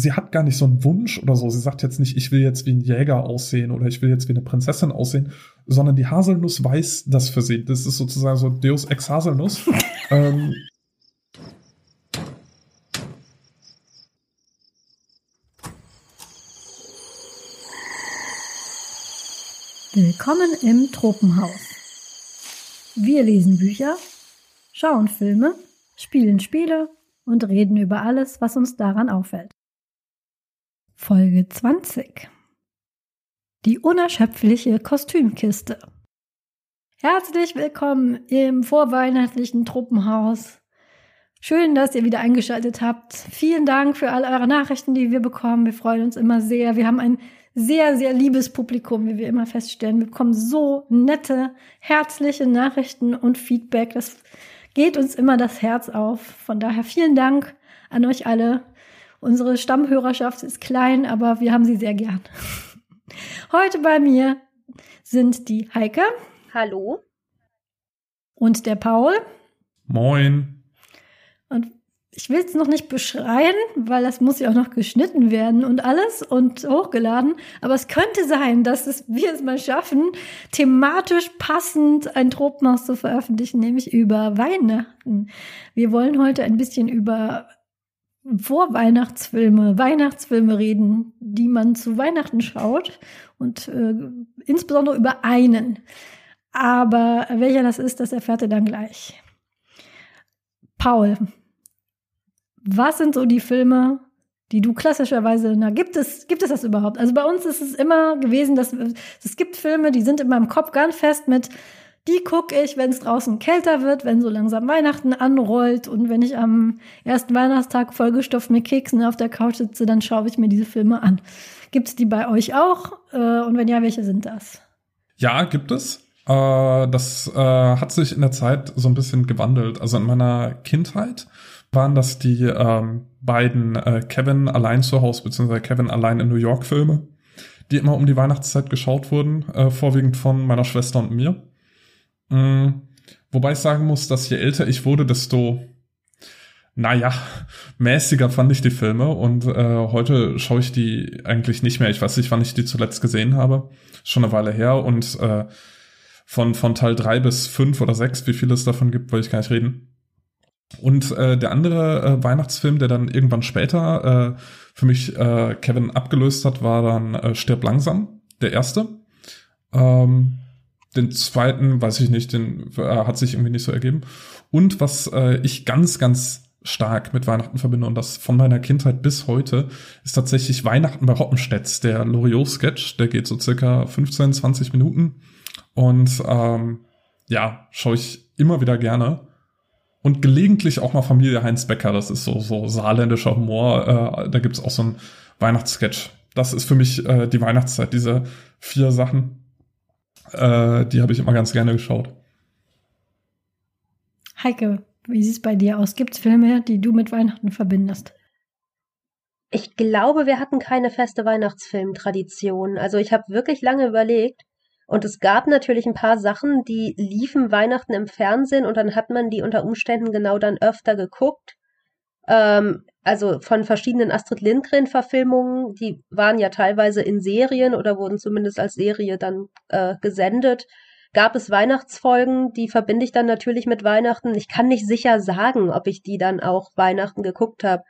sie hat gar nicht so einen Wunsch oder so. Sie sagt jetzt nicht, ich will jetzt wie ein Jäger aussehen oder ich will jetzt wie eine Prinzessin aussehen, sondern die Haselnuss weiß das für sie. Das ist sozusagen so Deus ex Haselnuss. ähm, Willkommen im Tropenhaus. Wir lesen Bücher, schauen Filme, spielen Spiele und reden über alles, was uns daran auffällt. Folge 20 Die unerschöpfliche Kostümkiste. Herzlich willkommen im vorweihnachtlichen Truppenhaus. Schön, dass ihr wieder eingeschaltet habt. Vielen Dank für all eure Nachrichten, die wir bekommen. Wir freuen uns immer sehr. Wir haben ein sehr, sehr liebes Publikum, wie wir immer feststellen. Wir bekommen so nette, herzliche Nachrichten und Feedback. Das geht uns immer das Herz auf. Von daher vielen Dank an euch alle. Unsere Stammhörerschaft ist klein, aber wir haben sie sehr gern. Heute bei mir sind die Heike. Hallo. Und der Paul. Moin. Und ich will es noch nicht beschreien, weil das muss ja auch noch geschnitten werden und alles und hochgeladen. Aber es könnte sein, dass es, wir es mal schaffen, thematisch passend ein Tropenhaus zu veröffentlichen, nämlich über Weihnachten. Wir wollen heute ein bisschen über Vorweihnachtsfilme, Weihnachtsfilme reden, die man zu Weihnachten schaut und äh, insbesondere über einen. Aber welcher das ist, das erfährt ihr dann gleich. Paul, was sind so die Filme, die du klassischerweise, na, gibt es, gibt es das überhaupt? Also bei uns ist es immer gewesen, dass es gibt Filme, die sind in meinem Kopf ganz fest mit, die gucke ich, wenn es draußen kälter wird, wenn so langsam Weihnachten anrollt und wenn ich am ersten Weihnachtstag vollgestopft mit Keksen auf der Couch sitze, dann schaue ich mir diese Filme an. Gibt es die bei euch auch? Äh, und wenn ja, welche sind das? Ja, gibt es. Äh, das äh, hat sich in der Zeit so ein bisschen gewandelt. Also in meiner Kindheit waren das die ähm, beiden Kevin allein zu Hause beziehungsweise Kevin allein in New York Filme, die immer um die Weihnachtszeit geschaut wurden, vorwiegend von meiner Schwester und mir. Mhm. Wobei ich sagen muss, dass je älter ich wurde, desto naja, mäßiger fand ich die Filme und äh, heute schaue ich die eigentlich nicht mehr. Ich weiß nicht, wann ich die zuletzt gesehen habe. Schon eine Weile her und äh, von, von Teil drei bis fünf oder sechs, wie viel es davon gibt, will ich gar nicht reden. Und äh, der andere äh, Weihnachtsfilm, der dann irgendwann später äh, für mich äh, Kevin abgelöst hat, war dann äh, Stirb langsam, der erste. Ähm, den zweiten, weiß ich nicht, den äh, hat sich irgendwie nicht so ergeben. Und was äh, ich ganz, ganz stark mit Weihnachten verbinde und das von meiner Kindheit bis heute, ist tatsächlich Weihnachten bei Hoppenstedts, der Loriot-Sketch, der geht so circa 15, 20 Minuten. Und ähm, ja, schaue ich immer wieder gerne und gelegentlich auch mal Familie Heinz Becker. Das ist so, so saarländischer Humor. Äh, da gibt's auch so ein Weihnachtssketch. Das ist für mich äh, die Weihnachtszeit. Diese vier Sachen, äh, die habe ich immer ganz gerne geschaut. Heike, wie sieht's bei dir aus? Gibt's Filme, die du mit Weihnachten verbindest? Ich glaube, wir hatten keine feste Weihnachtsfilmtradition. Also ich habe wirklich lange überlegt, und es gab natürlich ein paar Sachen, die liefen Weihnachten im Fernsehen und dann hat man die unter Umständen genau dann öfter geguckt. Ähm, also von verschiedenen Astrid Lindgren-Verfilmungen, die waren ja teilweise in Serien oder wurden zumindest als Serie dann äh, gesendet. Gab es Weihnachtsfolgen, die verbinde ich dann natürlich mit Weihnachten. Ich kann nicht sicher sagen, ob ich die dann auch Weihnachten geguckt habe.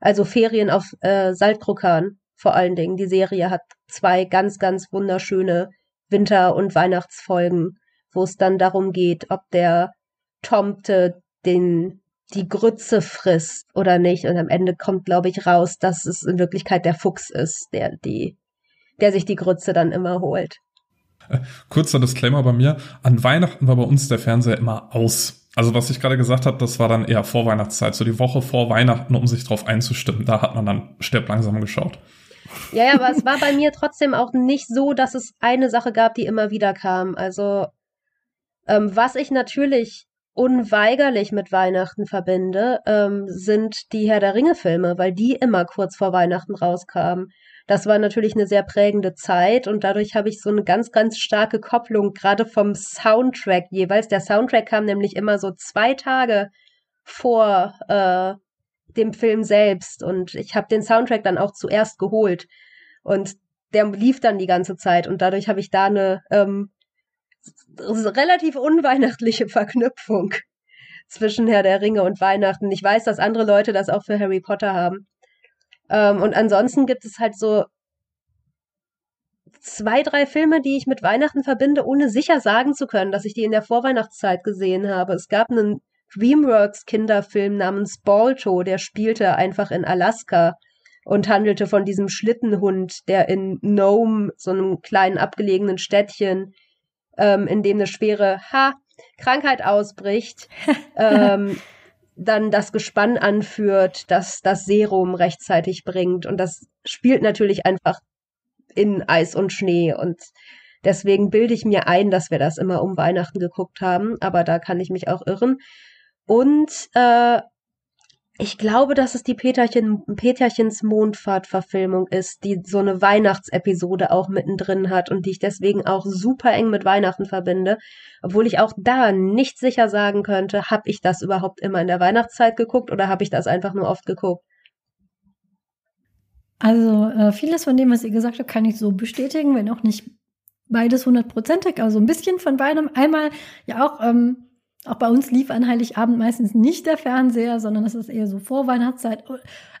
Also Ferien auf äh, Saltkruckern vor allen Dingen. Die Serie hat zwei ganz, ganz wunderschöne Winter- und Weihnachtsfolgen, wo es dann darum geht, ob der Tomte den die Grütze frisst oder nicht. Und am Ende kommt, glaube ich, raus, dass es in Wirklichkeit der Fuchs ist, der die, der sich die Grütze dann immer holt. Äh, kurzer Disclaimer bei mir. An Weihnachten war bei uns der Fernseher immer aus. Also was ich gerade gesagt habe, das war dann eher vor Weihnachtszeit, so die Woche vor Weihnachten, um sich drauf einzustimmen. Da hat man dann Stirb langsam geschaut. Ja, ja, aber es war bei mir trotzdem auch nicht so, dass es eine Sache gab, die immer wieder kam. Also, ähm, was ich natürlich unweigerlich mit Weihnachten verbinde, ähm, sind die Herr der Ringe-Filme, weil die immer kurz vor Weihnachten rauskamen. Das war natürlich eine sehr prägende Zeit und dadurch habe ich so eine ganz, ganz starke Kopplung, gerade vom Soundtrack jeweils. Der Soundtrack kam nämlich immer so zwei Tage vor äh, dem Film selbst. Und ich habe den Soundtrack dann auch zuerst geholt. Und der lief dann die ganze Zeit. Und dadurch habe ich da eine ähm, relativ unweihnachtliche Verknüpfung zwischen Herr der Ringe und Weihnachten. Ich weiß, dass andere Leute das auch für Harry Potter haben. Ähm, und ansonsten gibt es halt so zwei, drei Filme, die ich mit Weihnachten verbinde, ohne sicher sagen zu können, dass ich die in der Vorweihnachtszeit gesehen habe. Es gab einen DreamWorks Kinderfilm namens Balto, der spielte einfach in Alaska und handelte von diesem Schlittenhund, der in Nome, so einem kleinen abgelegenen Städtchen, ähm, in dem eine schwere ha Krankheit ausbricht, ähm, dann das Gespann anführt, das das Serum rechtzeitig bringt. Und das spielt natürlich einfach in Eis und Schnee. Und deswegen bilde ich mir ein, dass wir das immer um Weihnachten geguckt haben. Aber da kann ich mich auch irren. Und äh, ich glaube, dass es die Peterchen, Peterchens Mondfahrt-Verfilmung ist, die so eine Weihnachtsepisode auch mittendrin hat und die ich deswegen auch super eng mit Weihnachten verbinde. Obwohl ich auch da nicht sicher sagen könnte, habe ich das überhaupt immer in der Weihnachtszeit geguckt oder habe ich das einfach nur oft geguckt? Also äh, vieles von dem, was ihr gesagt habt, kann ich so bestätigen, wenn auch nicht beides hundertprozentig. Also ein bisschen von beidem. Einmal ja auch ähm, auch bei uns lief an Heiligabend meistens nicht der Fernseher, sondern das ist eher so Vorweihnachtszeit.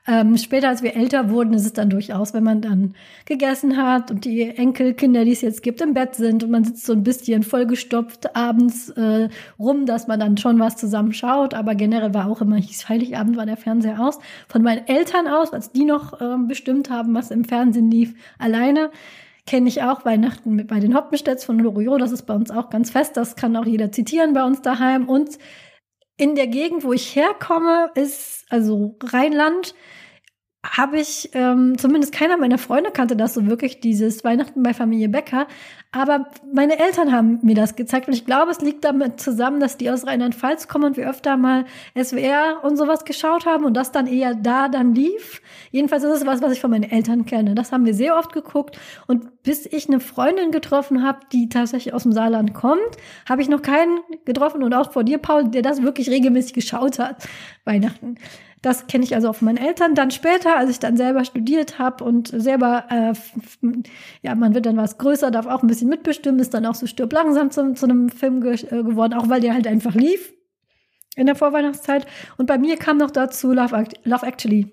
Ähm, später, als wir älter wurden, ist es dann durchaus, wenn man dann gegessen hat und die Enkelkinder, die es jetzt gibt, im Bett sind und man sitzt so ein bisschen vollgestopft abends äh, rum, dass man dann schon was zusammen schaut. Aber generell war auch immer, hieß Heiligabend war der Fernseher aus. Von meinen Eltern aus, als die noch äh, bestimmt haben, was im Fernsehen lief, alleine kenne ich auch Weihnachten mit bei den Hoppenstedts von Loriot. Das ist bei uns auch ganz fest. Das kann auch jeder zitieren bei uns daheim. Und in der Gegend, wo ich herkomme, ist also Rheinland habe ich, ähm, zumindest keiner meiner Freunde kannte das so wirklich, dieses Weihnachten bei Familie Becker. Aber meine Eltern haben mir das gezeigt und ich glaube, es liegt damit zusammen, dass die aus Rheinland-Pfalz kommen und wir öfter mal SWR und sowas geschaut haben und das dann eher da dann lief. Jedenfalls ist es was, was ich von meinen Eltern kenne. Das haben wir sehr oft geguckt und bis ich eine Freundin getroffen habe, die tatsächlich aus dem Saarland kommt, habe ich noch keinen getroffen und auch vor dir, Paul, der das wirklich regelmäßig geschaut hat. Weihnachten. Das kenne ich also auch von meinen Eltern. Dann später, als ich dann selber studiert habe und selber, äh, ja, man wird dann was größer, darf auch ein bisschen mitbestimmen, ist dann auch so stirb langsam zu, zu einem Film ge äh, geworden, auch weil der halt einfach lief in der Vorweihnachtszeit. Und bei mir kam noch dazu Love, Love Actually.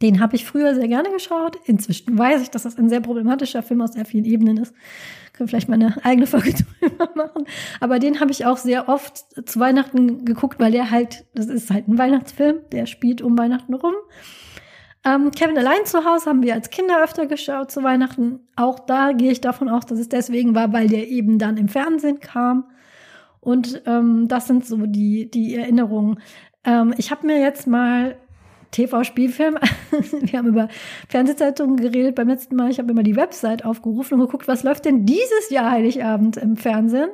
Den habe ich früher sehr gerne geschaut. Inzwischen weiß ich, dass das ein sehr problematischer Film aus sehr vielen Ebenen ist. Können vielleicht mal eine eigene Folge drüber machen. Aber den habe ich auch sehr oft zu Weihnachten geguckt, weil der halt, das ist halt ein Weihnachtsfilm, der spielt um Weihnachten rum. Ähm, Kevin allein zu Hause haben wir als Kinder öfter geschaut zu Weihnachten. Auch da gehe ich davon aus, dass es deswegen war, weil der eben dann im Fernsehen kam. Und ähm, das sind so die, die Erinnerungen. Ähm, ich habe mir jetzt mal TV-Spielfilm. Wir haben über Fernsehzeitungen geredet beim letzten Mal. Ich habe immer die Website aufgerufen und geguckt, was läuft denn dieses Jahr Heiligabend im Fernsehen.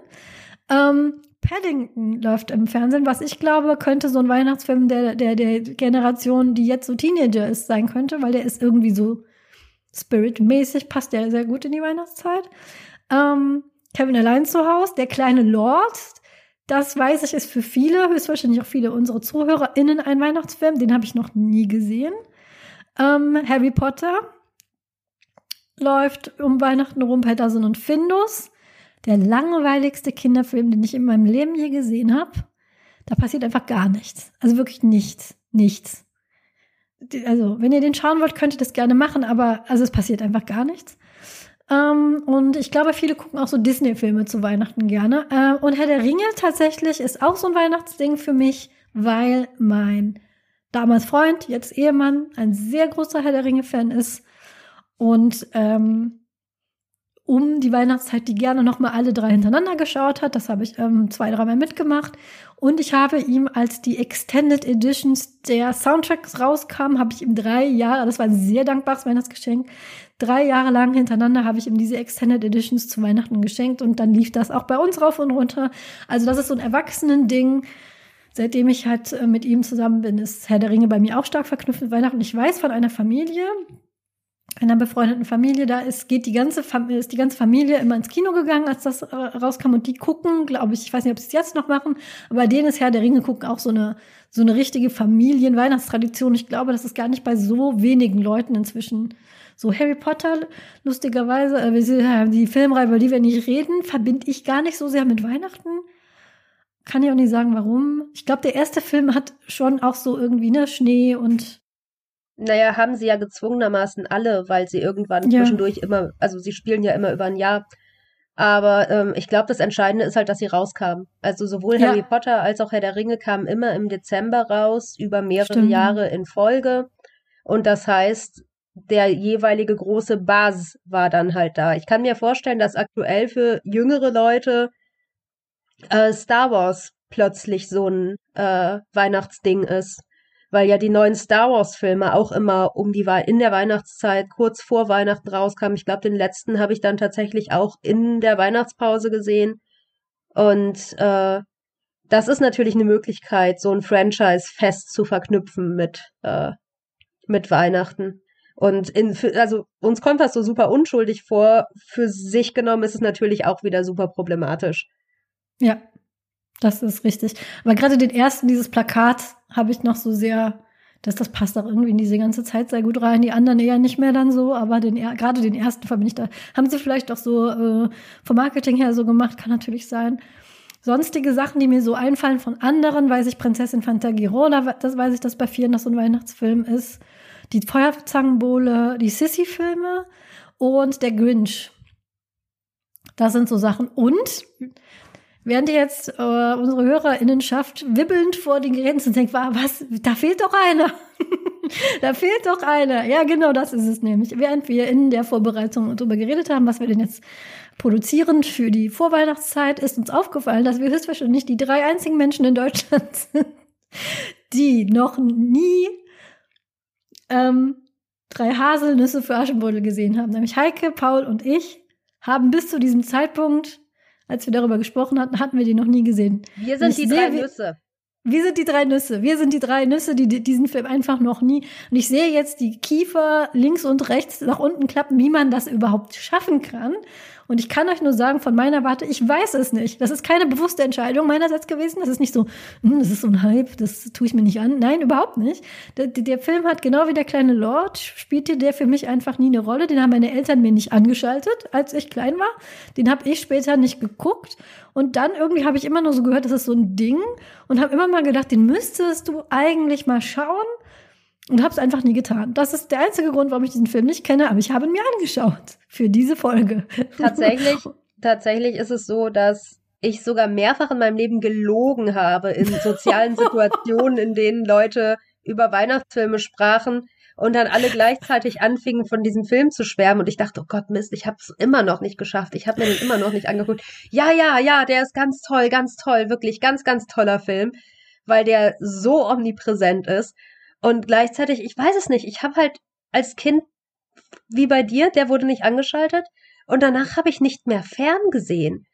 Ähm, Paddington läuft im Fernsehen, was ich glaube, könnte so ein Weihnachtsfilm der, der, der Generation, die jetzt so Teenager ist, sein könnte, weil der ist irgendwie so spiritmäßig, passt der sehr gut in die Weihnachtszeit. Ähm, Kevin allein zu Hause, der kleine Lord, das weiß ich, ist für viele, höchstwahrscheinlich auch viele unserer ZuhörerInnen ein Weihnachtsfilm. Den habe ich noch nie gesehen. Ähm, Harry Potter läuft um Weihnachten rum, Patterson und Findus. Der langweiligste Kinderfilm, den ich in meinem Leben je gesehen habe. Da passiert einfach gar nichts. Also wirklich nichts. Nichts. Also, wenn ihr den schauen wollt, könnt ihr das gerne machen, aber also es passiert einfach gar nichts. Ähm, und ich glaube, viele gucken auch so Disney-Filme zu Weihnachten gerne. Ähm, und Herr der Ringe tatsächlich ist auch so ein Weihnachtsding für mich, weil mein damals Freund, jetzt Ehemann, ein sehr großer Herr der Ringe-Fan ist. Und ähm, um die Weihnachtszeit die gerne noch mal alle drei hintereinander geschaut hat. Das habe ich ähm, zwei, dreimal mitgemacht. Und ich habe ihm, als die Extended Editions der Soundtracks rauskamen, habe ich ihm drei Jahre, das war ein sehr dankbares Weihnachtsgeschenk, drei Jahre lang hintereinander habe ich ihm diese Extended Editions zu Weihnachten geschenkt und dann lief das auch bei uns rauf und runter. Also das ist so ein Erwachsenen-Ding. Seitdem ich halt äh, mit ihm zusammen bin, ist Herr der Ringe bei mir auch stark verknüpft mit Weihnachten. Ich weiß von einer Familie, einer befreundeten Familie da ist, geht die ganze Fam ist die ganze Familie immer ins Kino gegangen, als das äh, rauskam und die gucken, glaube ich, ich weiß nicht, ob sie es jetzt noch machen, aber bei denen ist Herr der Ringe gucken auch so eine so eine richtige Familienweihnachtstradition. Ich glaube, das ist gar nicht bei so wenigen Leuten inzwischen so. Harry Potter, lustigerweise, äh, die Filmreihe, über die wir nicht reden, verbinde ich gar nicht so sehr mit Weihnachten. Kann ich auch nicht sagen, warum. Ich glaube, der erste Film hat schon auch so irgendwie, ne, Schnee und naja, haben sie ja gezwungenermaßen alle, weil sie irgendwann ja. zwischendurch immer, also sie spielen ja immer über ein Jahr. Aber ähm, ich glaube, das Entscheidende ist halt, dass sie rauskamen. Also sowohl ja. Harry Potter als auch Herr der Ringe kamen immer im Dezember raus, über mehrere Stimmt. Jahre in Folge. Und das heißt, der jeweilige große Buzz war dann halt da. Ich kann mir vorstellen, dass aktuell für jüngere Leute äh, Star Wars plötzlich so ein äh, Weihnachtsding ist weil ja die neuen Star Wars Filme auch immer um die in der Weihnachtszeit kurz vor Weihnachten rauskamen. Ich glaube, den letzten habe ich dann tatsächlich auch in der Weihnachtspause gesehen. Und äh, das ist natürlich eine Möglichkeit, so ein Franchise fest zu verknüpfen mit äh, mit Weihnachten. Und in, also uns kommt das so super unschuldig vor. Für sich genommen ist es natürlich auch wieder super problematisch. Ja, das ist richtig. Aber gerade den ersten, dieses Plakat, habe ich noch so sehr, dass das passt auch irgendwie in diese ganze Zeit sehr gut rein. Die anderen eher nicht mehr dann so, aber den, gerade den ersten verbinde ich da. Haben sie vielleicht auch so äh, vom Marketing her so gemacht, kann natürlich sein. Sonstige Sachen, die mir so einfallen von anderen, weiß ich, Prinzessin Fantagirola, das weiß ich, dass bei vielen das so ein Weihnachtsfilm ist. Die Feuerzangenbowle, die Sissy-Filme und der Grinch. Das sind so Sachen. Und Während jetzt äh, unsere HörerInnenschaft wibbelnd vor den Geräten sind, denkt, was, da fehlt doch einer. da fehlt doch einer. Ja, genau das ist es nämlich. Während wir in der Vorbereitung darüber geredet haben, was wir denn jetzt produzieren für die Vorweihnachtszeit, ist uns aufgefallen, dass wir höchstwahrscheinlich die drei einzigen Menschen in Deutschland sind, die noch nie ähm, drei Haselnüsse für Aschenbeutel gesehen haben. Nämlich Heike, Paul und ich haben bis zu diesem Zeitpunkt als wir darüber gesprochen hatten, hatten wir die noch nie gesehen. Wir sind die drei Nüsse. Wir sind die drei Nüsse. Wir sind die drei Nüsse, die diesen Film einfach noch nie. Und ich sehe jetzt die Kiefer links und rechts nach unten klappen, wie man das überhaupt schaffen kann. Und ich kann euch nur sagen, von meiner Warte, ich weiß es nicht. Das ist keine bewusste Entscheidung meinerseits gewesen. Das ist nicht so, hm, das ist so ein Hype, das tue ich mir nicht an. Nein, überhaupt nicht. Der, der Film hat genau wie der kleine Lord, spielte der für mich einfach nie eine Rolle. Den haben meine Eltern mir nicht angeschaltet, als ich klein war. Den habe ich später nicht geguckt. Und dann irgendwie habe ich immer nur so gehört, das ist so ein Ding. Und habe immer mal gedacht, den müsstest du eigentlich mal schauen und habe es einfach nie getan. Das ist der einzige Grund, warum ich diesen Film nicht kenne, aber ich habe ihn mir angeschaut für diese Folge. Tatsächlich, tatsächlich ist es so, dass ich sogar mehrfach in meinem Leben gelogen habe in sozialen Situationen, in denen Leute über Weihnachtsfilme sprachen und dann alle gleichzeitig anfingen, von diesem Film zu schwärmen. Und ich dachte, oh Gott, Mist, ich habe es immer noch nicht geschafft. Ich habe mir den immer noch nicht angeguckt. Ja, ja, ja, der ist ganz toll, ganz toll, wirklich ganz, ganz toller Film, weil der so omnipräsent ist. Und gleichzeitig, ich weiß es nicht, ich habe halt als Kind, wie bei dir, der wurde nicht angeschaltet. Und danach habe ich nicht mehr ferngesehen.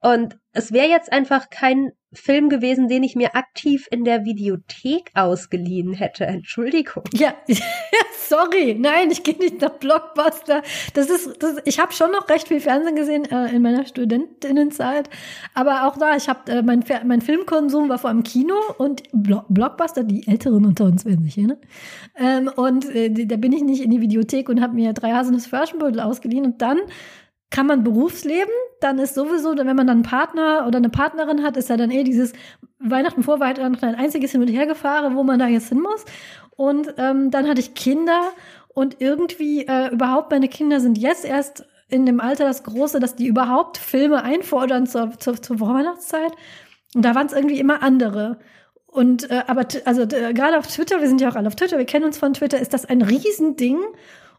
Und es wäre jetzt einfach kein Film gewesen, den ich mir aktiv in der Videothek ausgeliehen hätte. Entschuldigung. Ja, sorry. Nein, ich gehe nicht nach Blockbuster. Das ist, das, ich habe schon noch recht viel Fernsehen gesehen äh, in meiner Studentinnenzeit. Aber auch da, ich habe äh, mein, mein Filmkonsum war vor allem Kino und Blo Blockbuster. Die Älteren unter uns werden sich erinnern. Ähm, und äh, da bin ich nicht in die Videothek und habe mir drei Haselnuss für Aschenbeutel ausgeliehen und dann kann man Berufsleben, dann ist sowieso, wenn man dann einen Partner oder eine Partnerin hat, ist ja dann eh dieses Weihnachten vor Weihnachten ein einziges Hin und Her gefahren, wo man da jetzt hin muss. Und ähm, dann hatte ich Kinder und irgendwie äh, überhaupt meine Kinder sind jetzt erst in dem Alter das Große, dass die überhaupt Filme einfordern zur, zur, zur Weihnachtszeit. Und da waren es irgendwie immer andere. Und äh, aber also gerade auf Twitter, wir sind ja auch alle auf Twitter, wir kennen uns von Twitter, ist das ein Riesending.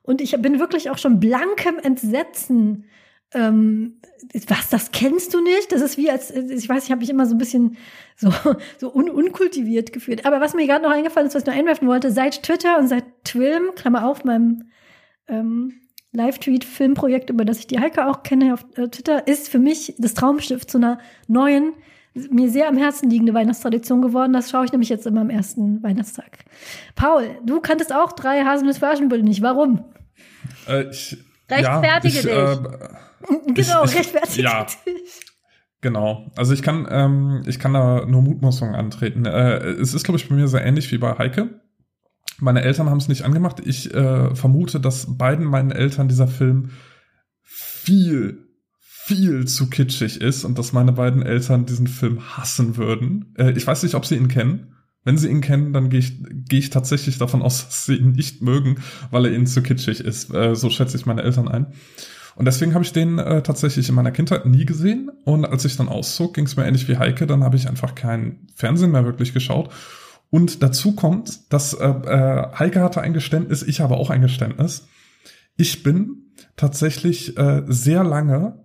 Und ich bin wirklich auch schon blankem Entsetzen ähm, was, das kennst du nicht? Das ist wie als, ich weiß, ich habe mich immer so ein bisschen so, so un unkultiviert gefühlt. Aber was mir gerade noch eingefallen ist, was ich noch einwerfen wollte, seit Twitter und seit Twilm, Klammer auf, meinem ähm, Live-Tweet-Filmprojekt, über das ich die Heike auch kenne auf äh, Twitter, ist für mich das Traumschiff zu einer neuen, mir sehr am Herzen liegende Weihnachtstradition geworden. Das schaue ich nämlich jetzt immer am ersten Weihnachtstag. Paul, du kanntest auch drei Haselnuss für Aschenbrödel nicht. Warum? Äh, ich, Rechtfertige ja, ich, dich. Äh, genau, ich, rechtfertigt ja. dich. Genau. Also ich kann, ähm, ich kann da nur Mutmaßungen antreten. Äh, es ist, glaube ich, bei mir sehr ähnlich wie bei Heike. Meine Eltern haben es nicht angemacht. Ich äh, vermute, dass beiden meinen Eltern dieser Film viel, viel zu kitschig ist und dass meine beiden Eltern diesen Film hassen würden. Äh, ich weiß nicht, ob sie ihn kennen. Wenn sie ihn kennen, dann gehe ich, gehe ich tatsächlich davon aus, dass sie ihn nicht mögen, weil er ihnen zu kitschig ist. Äh, so schätze ich meine Eltern ein. Und deswegen habe ich den äh, tatsächlich in meiner Kindheit nie gesehen. Und als ich dann auszog, ging es mir ähnlich wie Heike. Dann habe ich einfach kein Fernsehen mehr wirklich geschaut. Und dazu kommt, dass äh, äh, Heike hatte ein Geständnis, ich habe auch ein Geständnis. Ich bin tatsächlich äh, sehr lange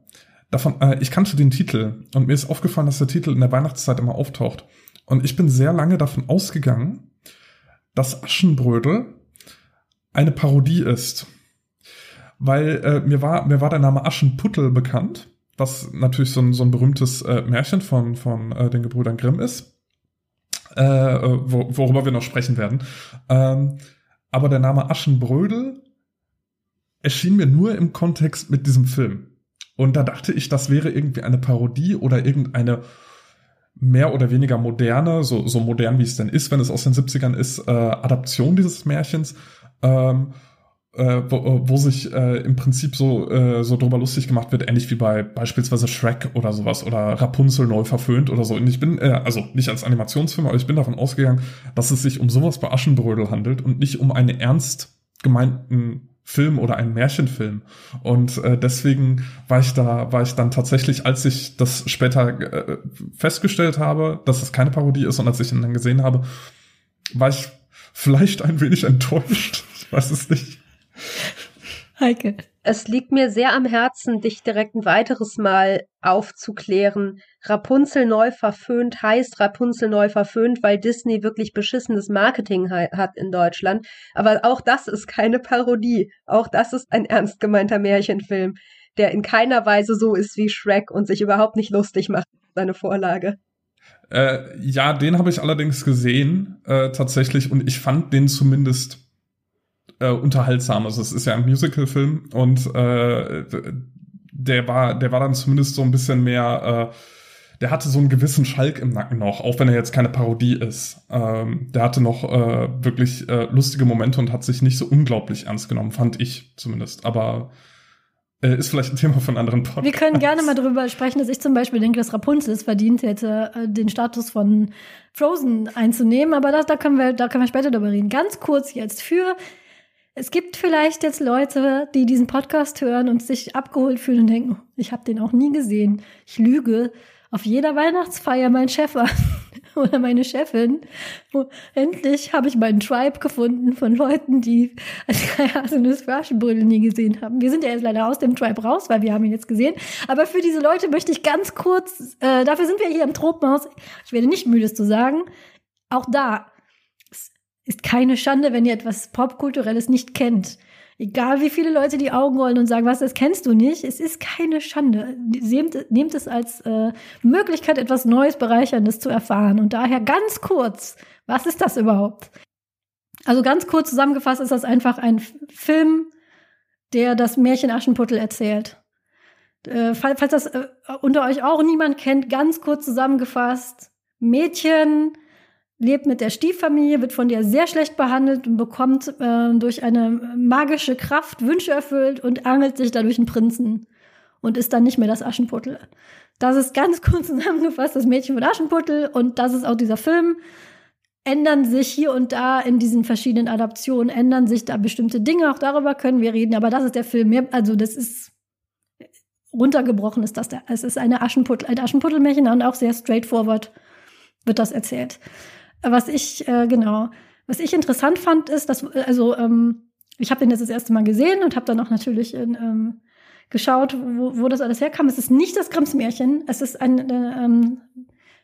davon, äh, ich kannte den Titel und mir ist aufgefallen, dass der Titel in der Weihnachtszeit immer auftaucht. Und ich bin sehr lange davon ausgegangen, dass Aschenbrödel eine Parodie ist. Weil äh, mir, war, mir war der Name Aschenputtel bekannt, was natürlich so ein, so ein berühmtes äh, Märchen von, von äh, den Gebrüdern Grimm ist, äh, wo, worüber wir noch sprechen werden. Ähm, aber der Name Aschenbrödel erschien mir nur im Kontext mit diesem Film. Und da dachte ich, das wäre irgendwie eine Parodie oder irgendeine mehr oder weniger moderne, so, so modern wie es denn ist, wenn es aus den 70ern ist, äh, Adaption dieses Märchens, ähm, äh, wo, wo sich äh, im Prinzip so, äh, so drüber lustig gemacht wird, ähnlich wie bei beispielsweise Shrek oder sowas oder Rapunzel neu verföhnt oder so. Und ich bin, äh, also nicht als Animationsfilm, aber ich bin davon ausgegangen, dass es sich um sowas bei Aschenbrödel handelt und nicht um einen ernst gemeinten Film oder einen Märchenfilm. Und äh, deswegen war ich da, war ich dann tatsächlich, als ich das später äh, festgestellt habe, dass es keine Parodie ist und als ich ihn dann gesehen habe, war ich vielleicht ein wenig enttäuscht. Ich weiß es nicht. Heike. Es liegt mir sehr am Herzen, dich direkt ein weiteres Mal aufzuklären. Rapunzel neu verföhnt heißt Rapunzel neu verföhnt, weil Disney wirklich beschissenes Marketing hat in Deutschland. Aber auch das ist keine Parodie. Auch das ist ein ernst gemeinter Märchenfilm, der in keiner Weise so ist wie Shrek und sich überhaupt nicht lustig macht, seine Vorlage. Äh, ja, den habe ich allerdings gesehen, äh, tatsächlich, und ich fand den zumindest äh, unterhaltsam. Also es ist ja ein Musical-Film und äh, der war, der war dann zumindest so ein bisschen mehr, äh, der hatte so einen gewissen Schalk im Nacken noch, auch wenn er jetzt keine Parodie ist. Ähm, der hatte noch äh, wirklich äh, lustige Momente und hat sich nicht so unglaublich ernst genommen, fand ich zumindest. Aber äh, ist vielleicht ein Thema von anderen Podcasts. Wir können gerne mal darüber sprechen, dass ich zum Beispiel denke, dass Rapunzel es verdient hätte, äh, den Status von Frozen einzunehmen. Aber das, da können wir, da können wir später darüber reden. Ganz kurz jetzt für es gibt vielleicht jetzt Leute, die diesen Podcast hören und sich abgeholt fühlen und denken, ich habe den auch nie gesehen. Ich lüge auf jeder Weihnachtsfeier mein Chef an oder meine Chefin. Oh, endlich habe ich meinen Tribe gefunden von Leuten, die das Flaschenbrüdel nie gesehen haben. Wir sind ja jetzt leider aus dem Tribe raus, weil wir haben ihn jetzt gesehen. Aber für diese Leute möchte ich ganz kurz, äh, dafür sind wir hier im Tropenhaus. Ich werde nicht müde, es zu sagen. Auch da ist keine Schande, wenn ihr etwas Popkulturelles nicht kennt. Egal wie viele Leute die Augen rollen und sagen, was, das kennst du nicht, es ist keine Schande. Nehmt, nehmt es als äh, Möglichkeit, etwas Neues, Bereicherndes zu erfahren. Und daher ganz kurz, was ist das überhaupt? Also ganz kurz zusammengefasst ist das einfach ein Film, der das Märchen Aschenputtel erzählt. Äh, falls, falls das äh, unter euch auch niemand kennt, ganz kurz zusammengefasst. Mädchen lebt mit der Stieffamilie, wird von der sehr schlecht behandelt und bekommt äh, durch eine magische Kraft Wünsche erfüllt und angelt sich dadurch einen Prinzen und ist dann nicht mehr das Aschenputtel. Das ist ganz kurz zusammengefasst das Mädchen von Aschenputtel und das ist auch dieser Film. Ändern sich hier und da in diesen verschiedenen Adaptionen, ändern sich da bestimmte Dinge, auch darüber können wir reden, aber das ist der Film. Also das ist runtergebrochen ist das der, es ist eine Aschenputtel, ein Aschenputtelmärchen und auch sehr straightforward wird das erzählt. Was ich, äh, genau, was ich interessant fand, ist, dass, also, ähm, ich habe den jetzt das erste Mal gesehen und habe dann auch natürlich in, ähm, geschaut, wo, wo das alles herkam. Es ist nicht das Grimms Märchen, es ist ein äh, ähm,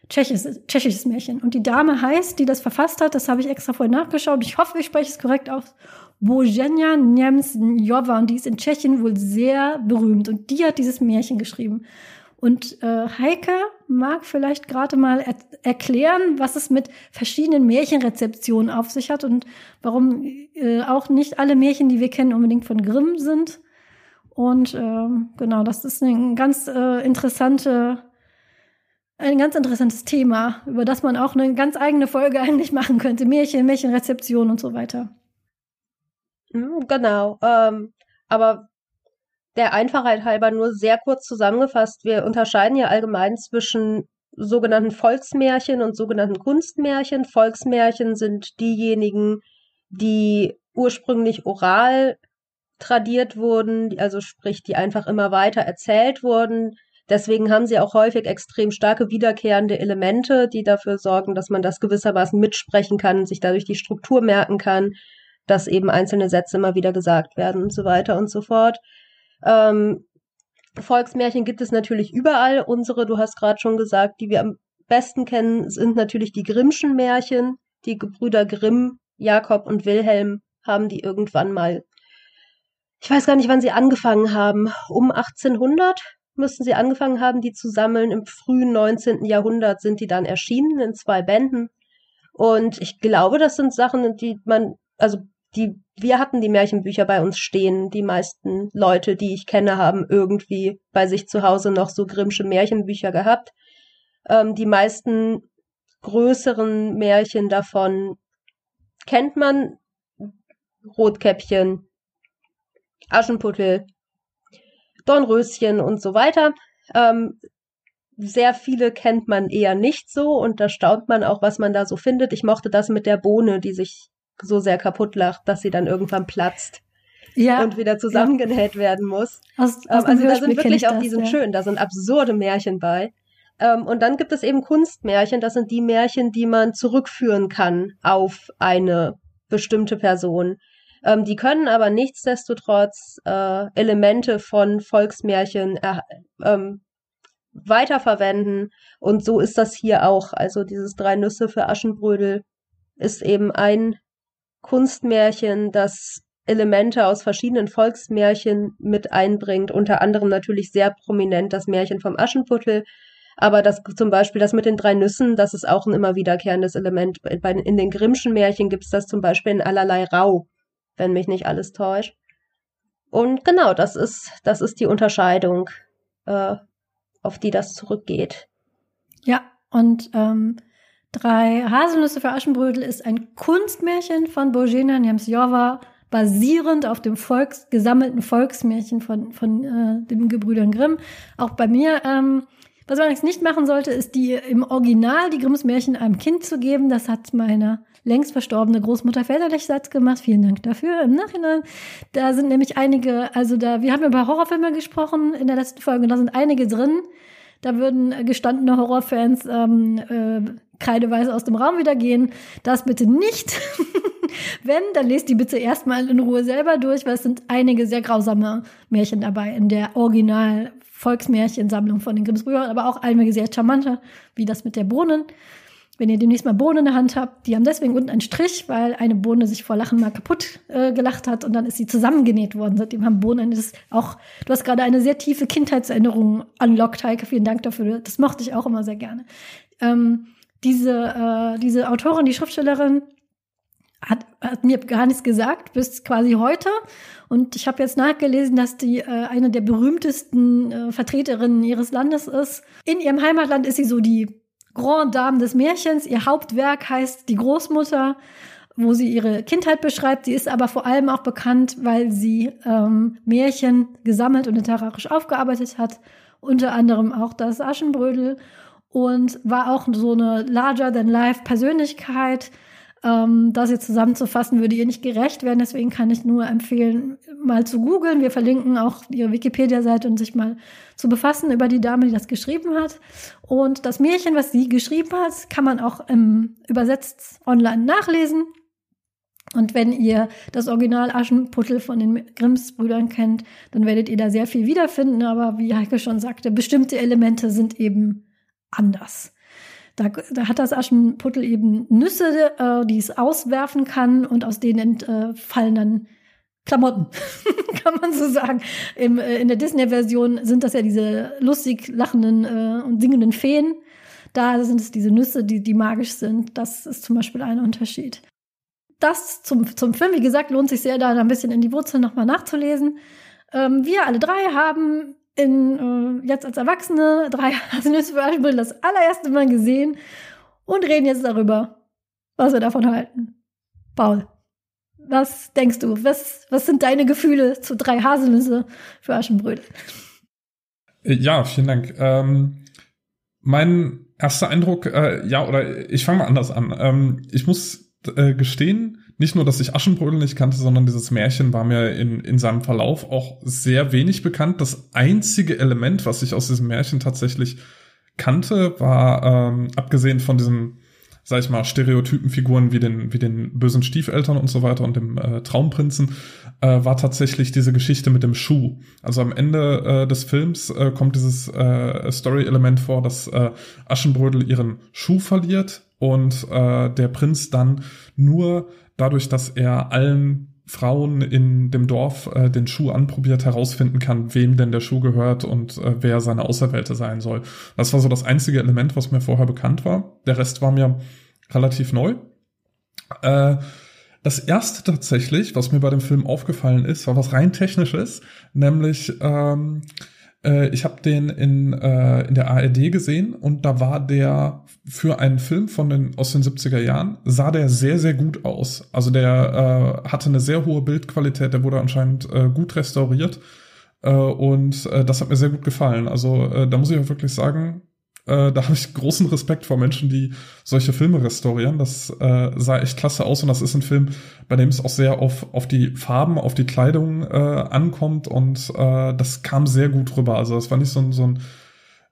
tschechisches, tschechisches Märchen. Und die Dame heißt, die das verfasst hat, das habe ich extra vorher nachgeschaut. Ich hoffe, ich spreche es korrekt aus. Bożenia Niemcjowa und die ist in Tschechien wohl sehr berühmt und die hat dieses Märchen geschrieben. Und äh, Heike mag vielleicht gerade mal er erklären, was es mit verschiedenen Märchenrezeptionen auf sich hat und warum äh, auch nicht alle Märchen, die wir kennen, unbedingt von Grimm sind. Und äh, genau, das ist eine ganz äh, interessante, ein ganz interessantes Thema, über das man auch eine ganz eigene Folge eigentlich machen könnte. Märchen, Märchenrezeption und so weiter. Genau. Ähm, aber der Einfachheit halber nur sehr kurz zusammengefasst. Wir unterscheiden ja allgemein zwischen sogenannten Volksmärchen und sogenannten Kunstmärchen. Volksmärchen sind diejenigen, die ursprünglich oral tradiert wurden, also sprich, die einfach immer weiter erzählt wurden. Deswegen haben sie auch häufig extrem starke wiederkehrende Elemente, die dafür sorgen, dass man das gewissermaßen mitsprechen kann, sich dadurch die Struktur merken kann, dass eben einzelne Sätze immer wieder gesagt werden und so weiter und so fort. Ähm, Volksmärchen gibt es natürlich überall. Unsere, du hast gerade schon gesagt, die wir am besten kennen, sind natürlich die Grimmschen Märchen. Die Gebrüder Grimm, Jakob und Wilhelm haben die irgendwann mal, ich weiß gar nicht, wann sie angefangen haben, um 1800 müssten sie angefangen haben, die zu sammeln. Im frühen 19. Jahrhundert sind die dann erschienen in zwei Bänden. Und ich glaube, das sind Sachen, die man, also die, wir hatten die Märchenbücher bei uns stehen. Die meisten Leute, die ich kenne, haben irgendwie bei sich zu Hause noch so Grimmsche Märchenbücher gehabt. Ähm, die meisten größeren Märchen davon kennt man. Rotkäppchen, Aschenputtel, Dornröschen und so weiter. Ähm, sehr viele kennt man eher nicht so und da staunt man auch, was man da so findet. Ich mochte das mit der Bohne, die sich so sehr kaputt lacht, dass sie dann irgendwann platzt. Ja, und wieder zusammengenäht ja. werden muss. Aus, aus ähm, also da sind wirklich auch, das, die sind ja. schön, da sind absurde Märchen bei. Ähm, und dann gibt es eben Kunstmärchen, das sind die Märchen, die man zurückführen kann auf eine bestimmte Person. Ähm, die können aber nichtsdestotrotz äh, Elemente von Volksmärchen äh, weiterverwenden. Und so ist das hier auch. Also dieses Drei Nüsse für Aschenbrödel ist eben ein Kunstmärchen, das Elemente aus verschiedenen Volksmärchen mit einbringt, unter anderem natürlich sehr prominent das Märchen vom Aschenputtel, aber das zum Beispiel das mit den drei Nüssen, das ist auch ein immer wiederkehrendes Element. In den Grimmschen Märchen gibt es das zum Beispiel in allerlei Rau, wenn mich nicht alles täuscht. Und genau, das ist, das ist die Unterscheidung, äh, auf die das zurückgeht. Ja, und ähm, Drei Haselnüsse für Aschenbrödel ist ein Kunstmärchen von Božena Němcová, basierend auf dem Volks, gesammelten Volksmärchen von, von äh, den Gebrüdern Grimm. Auch bei mir, ähm, was man jetzt nicht machen sollte, ist die im Original die Grimms Märchen einem Kind zu geben. Das hat meine längst verstorbene Großmutter väterlich Satz gemacht. Vielen Dank dafür im Nachhinein. Da sind nämlich einige, also da, wir haben über Horrorfilme gesprochen in der letzten Folge und da sind einige drin. Da würden gestandene Horrorfans ähm, äh, kreideweiß aus dem Raum wieder gehen. Das bitte nicht. Wenn, dann lest die bitte erstmal in Ruhe selber durch, weil es sind einige sehr grausame Märchen dabei in der Original Volksmärchensammlung von den Grimmsbrüdern, aber auch einige sehr charmante, wie das mit der Bohnen. Wenn ihr demnächst mal Bohnen in der Hand habt, die haben deswegen unten einen Strich, weil eine Bohne sich vor Lachen mal kaputt äh, gelacht hat und dann ist sie zusammengenäht worden. Seitdem haben Bohnen das auch, du hast gerade eine sehr tiefe Kindheitserinnerung unlocked, Heike. Vielen Dank dafür. Das mochte ich auch immer sehr gerne. Ähm, diese, äh, diese Autorin, die Schriftstellerin, hat, hat mir gar nichts gesagt bis quasi heute. Und ich habe jetzt nachgelesen, dass die äh, eine der berühmtesten äh, Vertreterinnen ihres Landes ist. In ihrem Heimatland ist sie so die Grand Dame des Märchens. Ihr Hauptwerk heißt Die Großmutter, wo sie ihre Kindheit beschreibt. Sie ist aber vor allem auch bekannt, weil sie ähm, Märchen gesammelt und literarisch aufgearbeitet hat. Unter anderem auch das Aschenbrödel und war auch so eine larger-than-life-Persönlichkeit. Ähm, das jetzt zusammenzufassen, würde ihr nicht gerecht werden. Deswegen kann ich nur empfehlen, mal zu googeln. Wir verlinken auch ihre Wikipedia-Seite und sich mal zu befassen über die Dame, die das geschrieben hat. Und das Märchen, was sie geschrieben hat, kann man auch im, übersetzt online nachlesen. Und wenn ihr das Original Aschenputtel von den Grimms-Brüdern kennt, dann werdet ihr da sehr viel wiederfinden. Aber wie Heike schon sagte, bestimmte Elemente sind eben anders. Da, da hat das Aschenputtel eben Nüsse, äh, die es auswerfen kann und aus denen äh, fallen dann Klamotten, kann man so sagen. Im, äh, in der Disney-Version sind das ja diese lustig lachenden äh, und singenden Feen. Da sind es diese Nüsse, die, die magisch sind. Das ist zum Beispiel ein Unterschied. Das zum, zum Film, wie gesagt, lohnt sich sehr, da ein bisschen in die Wurzeln nochmal nachzulesen. Ähm, wir alle drei haben in, äh, jetzt als Erwachsene drei Haselnüsse für Aschenbrödel das allererste Mal gesehen und reden jetzt darüber, was wir davon halten. Paul, was denkst du? Was, was sind deine Gefühle zu drei Haselnüsse für Aschenbrödel? Ja, vielen Dank. Ähm, mein erster Eindruck, äh, ja, oder ich fange mal anders an. Ähm, ich muss äh, gestehen, nicht nur, dass ich Aschenbrödel nicht kannte, sondern dieses Märchen war mir in, in seinem Verlauf auch sehr wenig bekannt. Das einzige Element, was ich aus diesem Märchen tatsächlich kannte, war, ähm, abgesehen von diesen, sag ich mal, Stereotypenfiguren wie den, wie den bösen Stiefeltern und so weiter und dem äh, Traumprinzen, äh, war tatsächlich diese Geschichte mit dem Schuh. Also am Ende äh, des Films äh, kommt dieses äh, Story-Element vor, dass äh, Aschenbrödel ihren Schuh verliert und äh, der Prinz dann nur dadurch, dass er allen Frauen in dem Dorf äh, den Schuh anprobiert, herausfinden kann, wem denn der Schuh gehört und äh, wer seine Auserwählte sein soll. Das war so das einzige Element, was mir vorher bekannt war. Der Rest war mir relativ neu. Äh, das erste tatsächlich, was mir bei dem Film aufgefallen ist, war was rein technisches, nämlich ähm, äh, ich habe den in, äh, in der ARD gesehen und da war der für einen Film von den, aus den 70er Jahren, sah der sehr, sehr gut aus. Also der äh, hatte eine sehr hohe Bildqualität, der wurde anscheinend äh, gut restauriert. Äh, und äh, das hat mir sehr gut gefallen. Also äh, da muss ich auch wirklich sagen, äh, da habe ich großen Respekt vor Menschen, die solche Filme restaurieren. Das äh, sah echt klasse aus und das ist ein Film, bei dem es auch sehr auf, auf die Farben, auf die Kleidung äh, ankommt und äh, das kam sehr gut rüber. Also das war nicht so ein, so ein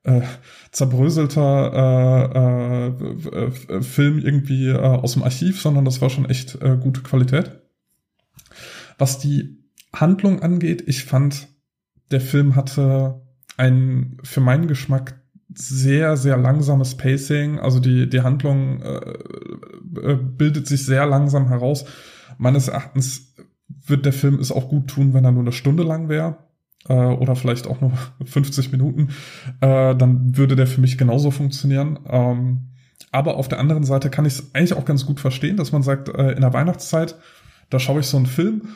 äh, zerbröselter äh, äh, äh, Film irgendwie äh, aus dem Archiv, sondern das war schon echt äh, gute Qualität. Was die Handlung angeht, ich fand, der Film hatte ein für meinen Geschmack sehr, sehr langsames Pacing. Also die, die Handlung äh, äh, bildet sich sehr langsam heraus. Meines Erachtens wird der Film es auch gut tun, wenn er nur eine Stunde lang wäre äh, oder vielleicht auch nur 50 Minuten. Äh, dann würde der für mich genauso funktionieren. Ähm, aber auf der anderen Seite kann ich es eigentlich auch ganz gut verstehen, dass man sagt, äh, in der Weihnachtszeit, da schaue ich so einen Film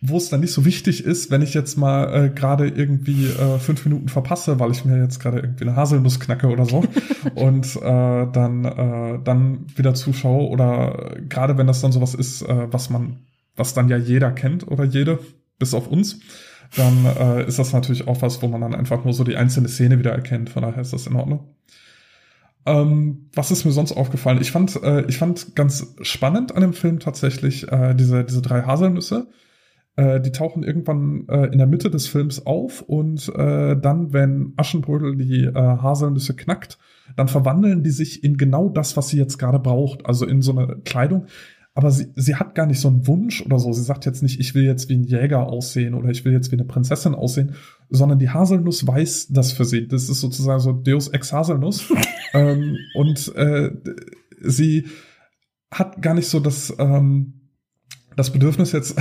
wo es dann nicht so wichtig ist, wenn ich jetzt mal äh, gerade irgendwie äh, fünf Minuten verpasse, weil ich mir jetzt gerade irgendwie eine Haselnuss knacke oder so und äh, dann äh, dann wieder zuschaue oder gerade wenn das dann sowas ist, äh, was man, was dann ja jeder kennt oder jede, bis auf uns, dann äh, ist das natürlich auch was, wo man dann einfach nur so die einzelne Szene wieder erkennt. Von daher ist das in Ordnung. Ähm, was ist mir sonst aufgefallen? Ich fand, äh, ich fand ganz spannend an dem Film tatsächlich äh, diese diese drei Haselnüsse äh, die tauchen irgendwann äh, in der Mitte des Films auf und äh, dann, wenn Aschenbrödel die äh, Haselnüsse knackt, dann verwandeln die sich in genau das, was sie jetzt gerade braucht, also in so eine Kleidung. Aber sie, sie hat gar nicht so einen Wunsch oder so. Sie sagt jetzt nicht, ich will jetzt wie ein Jäger aussehen oder ich will jetzt wie eine Prinzessin aussehen, sondern die Haselnuss weiß das für sie. Das ist sozusagen so Deus ex Haselnuss. ähm, und äh, sie hat gar nicht so das, ähm, das Bedürfnis jetzt,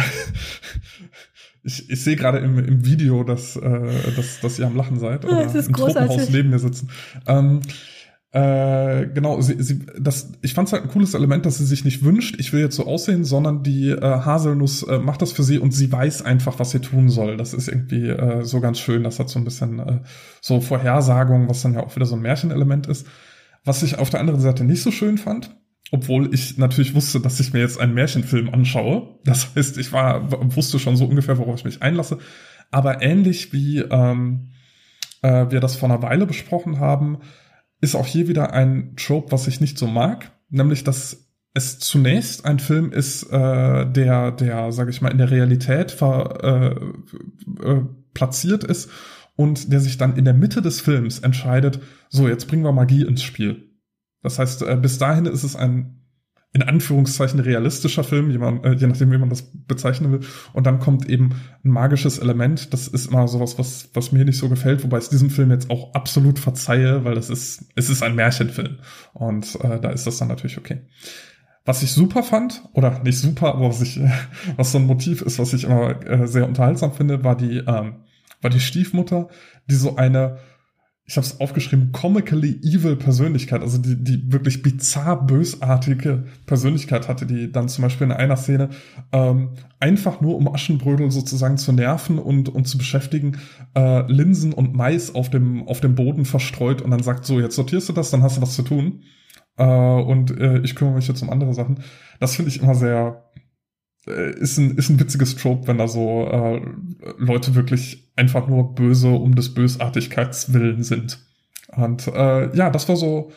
ich, ich sehe gerade im, im Video, dass, äh, dass, dass ihr am Lachen seid oder das ist im großartig. Tropenhaus neben mir sitzen. Ähm, äh, genau, sie, sie, das, ich fand es halt ein cooles Element, dass sie sich nicht wünscht, ich will jetzt so aussehen, sondern die äh, Haselnuss äh, macht das für sie und sie weiß einfach, was sie tun soll. Das ist irgendwie äh, so ganz schön. Das hat so ein bisschen äh, so Vorhersagung, was dann ja auch wieder so ein Märchenelement ist. Was ich auf der anderen Seite nicht so schön fand, obwohl ich natürlich wusste, dass ich mir jetzt einen Märchenfilm anschaue. Das heißt, ich war, wusste schon so ungefähr, worauf ich mich einlasse. Aber ähnlich wie ähm, äh, wir das vor einer Weile besprochen haben, ist auch hier wieder ein Trope, was ich nicht so mag, nämlich dass es zunächst ein Film ist, äh, der, der, sage ich mal, in der Realität ver, äh, äh, platziert ist und der sich dann in der Mitte des Films entscheidet, so jetzt bringen wir Magie ins Spiel. Das heißt, äh, bis dahin ist es ein in Anführungszeichen realistischer Film, je, man, äh, je nachdem, wie man das bezeichnen will. Und dann kommt eben ein magisches Element. Das ist immer sowas, was, was mir nicht so gefällt, wobei es diesem Film jetzt auch absolut verzeihe, weil das ist, es ist ein Märchenfilm. Und äh, da ist das dann natürlich okay. Was ich super fand, oder nicht super, aber was ich, was so ein Motiv ist, was ich immer äh, sehr unterhaltsam finde, war die, ähm, war die Stiefmutter, die so eine ich habe es aufgeschrieben, comically evil Persönlichkeit, also die, die wirklich bizarr bösartige Persönlichkeit hatte, die dann zum Beispiel in einer Szene ähm, einfach nur um Aschenbrödel sozusagen zu nerven und, und zu beschäftigen, äh, Linsen und Mais auf dem, auf dem Boden verstreut und dann sagt, so, jetzt sortierst du das, dann hast du was zu tun. Äh, und äh, ich kümmere mich jetzt um andere Sachen. Das finde ich immer sehr, ist ein, ist ein witziges Trope, wenn da so äh, Leute wirklich einfach nur böse um des Bösartigkeitswillen sind. Und äh, ja, das war so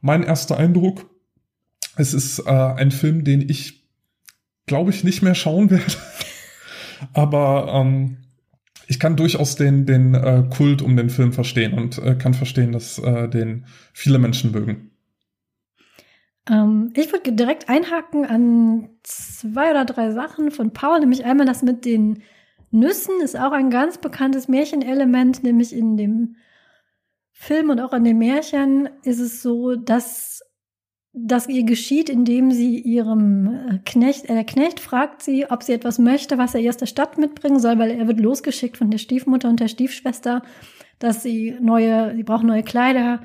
mein erster Eindruck. Es ist äh, ein Film, den ich, glaube ich, nicht mehr schauen werde. Aber ähm, ich kann durchaus den, den äh, Kult um den Film verstehen und äh, kann verstehen, dass äh, den viele Menschen mögen. Ähm, ich würde direkt einhaken an zwei oder drei Sachen von Paul, nämlich einmal das mit den Nüssen ist auch ein ganz bekanntes Märchenelement, nämlich in dem Film und auch in den Märchen ist es so, dass das ihr geschieht, indem sie ihrem äh, Knecht, äh, der Knecht fragt sie, ob sie etwas möchte, was er ihr aus der Stadt mitbringen soll, weil er wird losgeschickt von der Stiefmutter und der Stiefschwester, dass sie neue, sie brauchen neue Kleider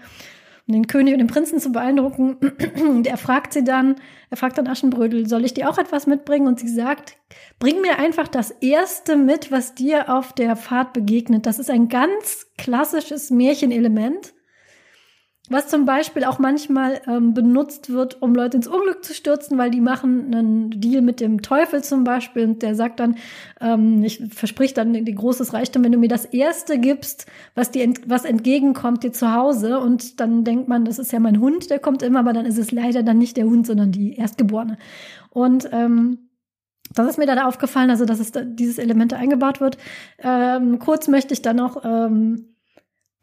um den König und den Prinzen zu beeindrucken. Und er fragt sie dann, er fragt dann Aschenbrödel, soll ich dir auch etwas mitbringen? Und sie sagt, bring mir einfach das Erste mit, was dir auf der Fahrt begegnet. Das ist ein ganz klassisches Märchenelement was zum Beispiel auch manchmal ähm, benutzt wird, um Leute ins Unglück zu stürzen, weil die machen einen Deal mit dem Teufel zum Beispiel und der sagt dann, ähm, ich versprich dann dir großes Reichtum, wenn du mir das Erste gibst, was dir ent was entgegenkommt dir zu Hause und dann denkt man, das ist ja mein Hund, der kommt immer, aber dann ist es leider dann nicht der Hund, sondern die Erstgeborene. Und ähm, das ist mir dann aufgefallen, also dass es da dieses Element eingebaut wird. Ähm, kurz möchte ich dann noch ähm,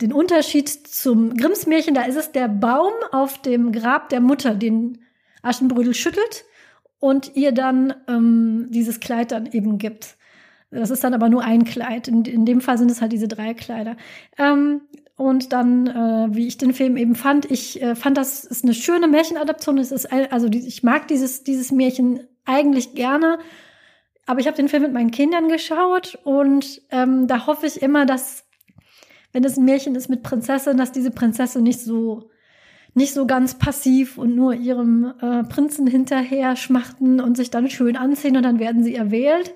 den Unterschied zum Grimms-Märchen, da ist es der Baum auf dem Grab der Mutter, den Aschenbrödel schüttelt und ihr dann ähm, dieses Kleid dann eben gibt. Das ist dann aber nur ein Kleid. In, in dem Fall sind es halt diese drei Kleider. Ähm, und dann, äh, wie ich den Film eben fand, ich äh, fand, das ist eine schöne Märchenadaption. Es ist also ich mag dieses dieses Märchen eigentlich gerne, aber ich habe den Film mit meinen Kindern geschaut und ähm, da hoffe ich immer, dass wenn es ein Märchen ist mit Prinzessin, dass diese Prinzessin nicht so nicht so ganz passiv und nur ihrem äh, Prinzen hinterher schmachten und sich dann schön anziehen und dann werden sie erwählt.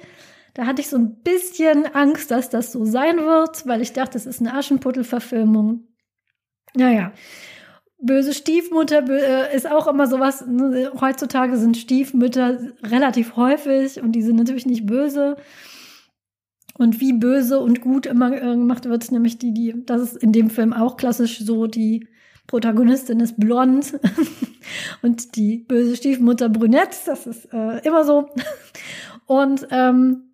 Da hatte ich so ein bisschen Angst, dass das so sein wird, weil ich dachte, es ist eine Aschenputtel-Verfilmung. Naja, böse Stiefmutter äh, ist auch immer sowas. Ne? Heutzutage sind Stiefmütter relativ häufig und die sind natürlich nicht böse. Und wie böse und gut immer äh, gemacht wird, nämlich die, die, das ist in dem Film auch klassisch so, die Protagonistin ist blond und die böse Stiefmutter brünett, das ist äh, immer so. Und ähm,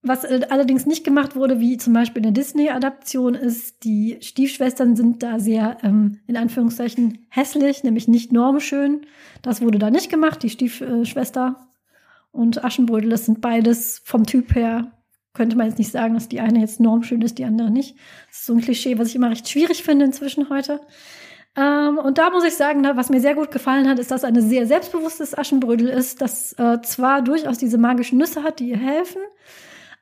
was allerdings nicht gemacht wurde, wie zum Beispiel in der Disney-Adaption, ist, die Stiefschwestern sind da sehr, ähm, in Anführungszeichen, hässlich, nämlich nicht normschön. Das wurde da nicht gemacht. Die Stiefschwester und Aschenbrödel, das sind beides vom Typ her, könnte man jetzt nicht sagen, dass die eine jetzt normschön ist, die andere nicht. Das ist so ein Klischee, was ich immer recht schwierig finde inzwischen heute. Ähm, und da muss ich sagen, ne, was mir sehr gut gefallen hat, ist, dass eine sehr selbstbewusstes Aschenbrödel ist, das äh, zwar durchaus diese magischen Nüsse hat, die ihr helfen,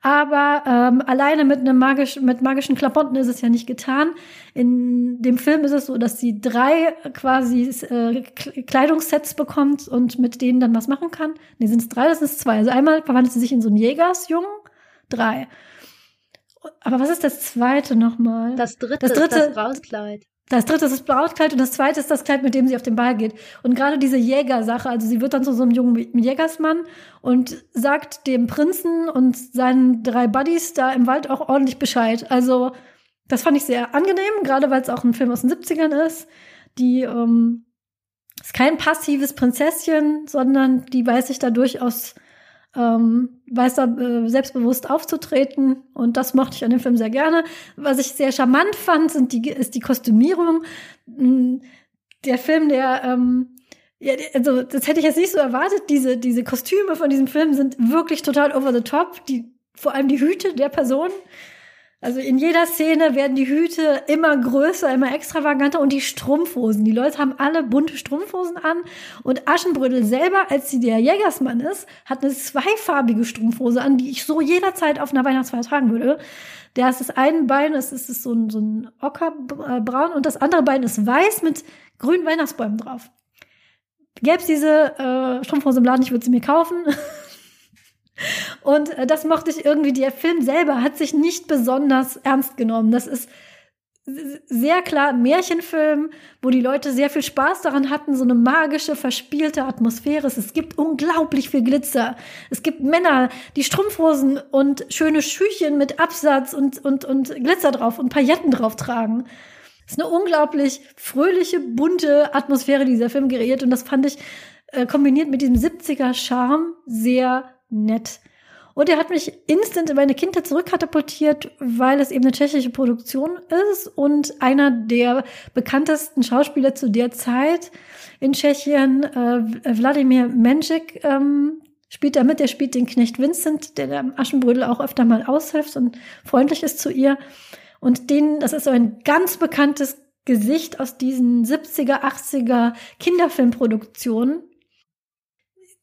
aber ähm, alleine mit einem magisch, mit magischen Klamotten ist es ja nicht getan. In dem Film ist es so, dass sie drei quasi äh, Kleidungssets bekommt und mit denen dann was machen kann. Nee, sind es drei, das ist zwei. Also einmal verwandelt sie sich in so einen Jägersjungen. Drei. Aber was ist das zweite nochmal? Das dritte, das dritte ist das Brautkleid. Das dritte ist das Brautkleid und das zweite ist das Kleid, mit dem sie auf den Ball geht. Und gerade diese Jägersache, also sie wird dann zu so einem jungen Jägersmann und sagt dem Prinzen und seinen drei Buddies da im Wald auch ordentlich Bescheid. Also das fand ich sehr angenehm, gerade weil es auch ein Film aus den 70ern ist. Die ähm, ist kein passives Prinzesschen, sondern die weiß sich da durchaus ähm, weiß da äh, selbstbewusst aufzutreten und das mochte ich an dem Film sehr gerne. Was ich sehr charmant fand, sind die, ist die Kostümierung. Hm, der Film, der ähm, ja, also das hätte ich jetzt nicht so erwartet. Diese, diese Kostüme von diesem Film sind wirklich total over the top. Die, vor allem die Hüte der Person. Also in jeder Szene werden die Hüte immer größer, immer extravaganter und die Strumpfhosen. Die Leute haben alle bunte Strumpfhosen an und Aschenbrödel selber, als sie der Jägersmann ist, hat eine zweifarbige Strumpfhose an, die ich so jederzeit auf einer Weihnachtsfeier tragen würde. Der ist das eine Bein, das ist so ein, so ein Ockerbraun und das andere Bein ist weiß mit grünen Weihnachtsbäumen drauf. Gäbe es diese äh, Strumpfhose im Laden, ich würde sie mir kaufen. Und äh, das mochte ich irgendwie. Der Film selber hat sich nicht besonders ernst genommen. Das ist sehr klar ein Märchenfilm, wo die Leute sehr viel Spaß daran hatten, so eine magische, verspielte Atmosphäre. Es gibt unglaublich viel Glitzer. Es gibt Männer, die Strumpfhosen und schöne Schüchen mit Absatz und, und, und Glitzer drauf und Pailletten drauf tragen. Es ist eine unglaublich fröhliche, bunte Atmosphäre, die dieser Film kreiert. Und das fand ich äh, kombiniert mit diesem 70er Charme sehr nett. Und er hat mich instant in meine Kindheit zurückkatapultiert, weil es eben eine tschechische Produktion ist und einer der bekanntesten Schauspieler zu der Zeit in Tschechien, äh, Wladimir Menschik, ähm, spielt da mit. Der spielt den Knecht Vincent, der der Aschenbrödel auch öfter mal aushilft und freundlich ist zu ihr. Und den, das ist so ein ganz bekanntes Gesicht aus diesen 70er, 80er Kinderfilmproduktionen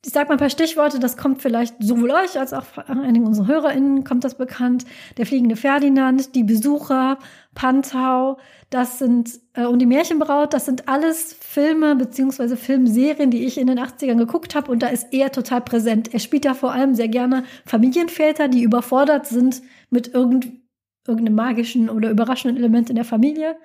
ich sag mal ein paar Stichworte, das kommt vielleicht sowohl euch als auch einigen unserer HörerInnen kommt das bekannt. Der fliegende Ferdinand, die Besucher, Pantau, das sind, äh, und die Märchenbraut, das sind alles Filme beziehungsweise Filmserien, die ich in den 80ern geguckt habe und da ist er total präsent. Er spielt da vor allem sehr gerne Familienväter, die überfordert sind mit irgend, irgendeinem magischen oder überraschenden Element in der Familie.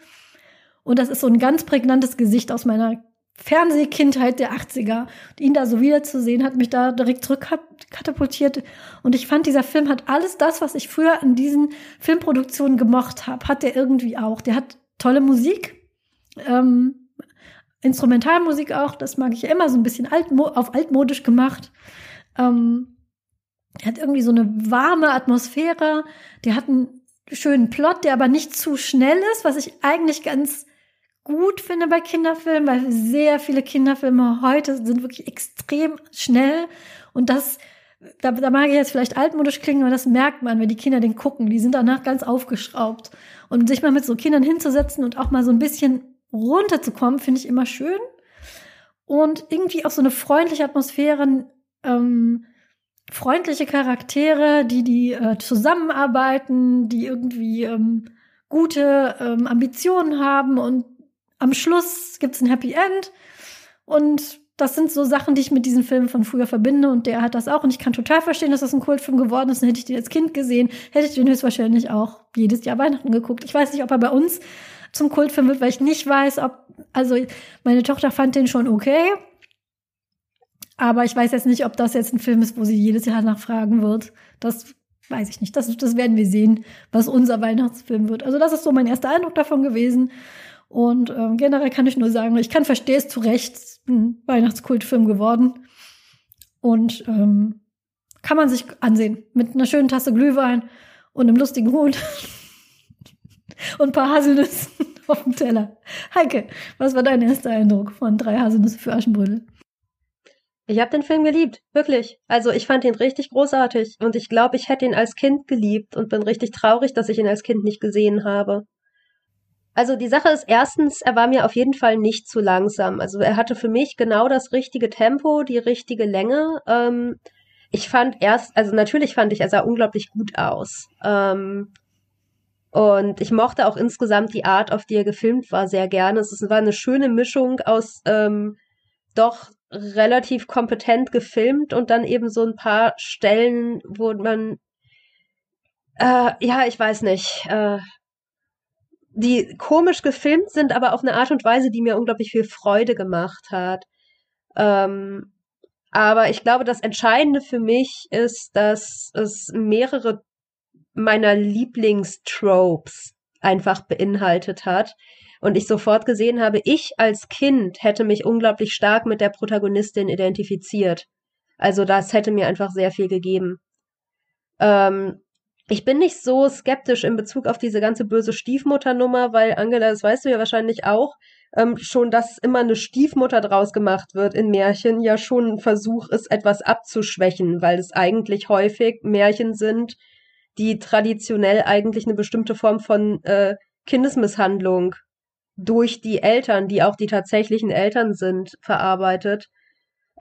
Und das ist so ein ganz prägnantes Gesicht aus meiner Fernsehkindheit der 80er. Und ihn da so wiederzusehen, hat mich da direkt zurückkatapultiert. Und ich fand, dieser Film hat alles das, was ich früher in diesen Filmproduktionen gemocht habe, hat der irgendwie auch. Der hat tolle Musik, ähm, Instrumentalmusik auch, das mag ich ja immer so ein bisschen altmo auf altmodisch gemacht. Ähm, hat irgendwie so eine warme Atmosphäre. Der hat einen schönen Plot, der aber nicht zu schnell ist, was ich eigentlich ganz gut finde bei Kinderfilmen, weil sehr viele Kinderfilme heute sind wirklich extrem schnell und das da, da mag ich jetzt vielleicht altmodisch klingen, aber das merkt man, wenn die Kinder den gucken. Die sind danach ganz aufgeschraubt. Und sich mal mit so Kindern hinzusetzen und auch mal so ein bisschen runterzukommen, finde ich immer schön. Und irgendwie auch so eine freundliche Atmosphäre, ähm, freundliche Charaktere, die die äh, zusammenarbeiten, die irgendwie ähm, gute ähm, Ambitionen haben und am Schluss gibt's ein Happy End. Und das sind so Sachen, die ich mit diesen Filmen von früher verbinde. Und der hat das auch. Und ich kann total verstehen, dass das ein Kultfilm geworden ist. Und hätte ich den als Kind gesehen, hätte ich den höchstwahrscheinlich auch jedes Jahr Weihnachten geguckt. Ich weiß nicht, ob er bei uns zum Kultfilm wird, weil ich nicht weiß, ob, also meine Tochter fand den schon okay. Aber ich weiß jetzt nicht, ob das jetzt ein Film ist, wo sie jedes Jahr nachfragen wird. Das weiß ich nicht. Das, das werden wir sehen, was unser Weihnachtsfilm wird. Also das ist so mein erster Eindruck davon gewesen. Und ähm, generell kann ich nur sagen, ich kann verstehen, es zu Recht ein Weihnachtskultfilm geworden. Und ähm, kann man sich ansehen. Mit einer schönen Tasse Glühwein und einem lustigen Hund. und ein paar Haselnüsse auf dem Teller. Heike, was war dein erster Eindruck von drei Haselnüsse für Aschenbrödel? Ich habe den Film geliebt, wirklich. Also ich fand ihn richtig großartig und ich glaube, ich hätte ihn als Kind geliebt und bin richtig traurig, dass ich ihn als Kind nicht gesehen habe. Also die Sache ist erstens, er war mir auf jeden Fall nicht zu langsam. Also er hatte für mich genau das richtige Tempo, die richtige Länge. Ähm, ich fand erst, also natürlich fand ich, er sah unglaublich gut aus. Ähm, und ich mochte auch insgesamt die Art, auf die er gefilmt war, sehr gerne. Es war eine schöne Mischung aus ähm, doch relativ kompetent gefilmt und dann eben so ein paar Stellen, wo man äh, ja, ich weiß nicht, äh, die komisch gefilmt sind, aber auf eine Art und Weise, die mir unglaublich viel Freude gemacht hat. Ähm, aber ich glaube, das Entscheidende für mich ist, dass es mehrere meiner Lieblingstropes einfach beinhaltet hat. Und ich sofort gesehen habe, ich als Kind hätte mich unglaublich stark mit der Protagonistin identifiziert. Also das hätte mir einfach sehr viel gegeben. Ähm, ich bin nicht so skeptisch in Bezug auf diese ganze böse Stiefmutternummer, weil Angela, das weißt du ja wahrscheinlich auch, ähm, schon, dass immer eine Stiefmutter draus gemacht wird in Märchen, ja schon ein Versuch ist, etwas abzuschwächen, weil es eigentlich häufig Märchen sind, die traditionell eigentlich eine bestimmte Form von äh, Kindesmisshandlung durch die Eltern, die auch die tatsächlichen Eltern sind, verarbeitet,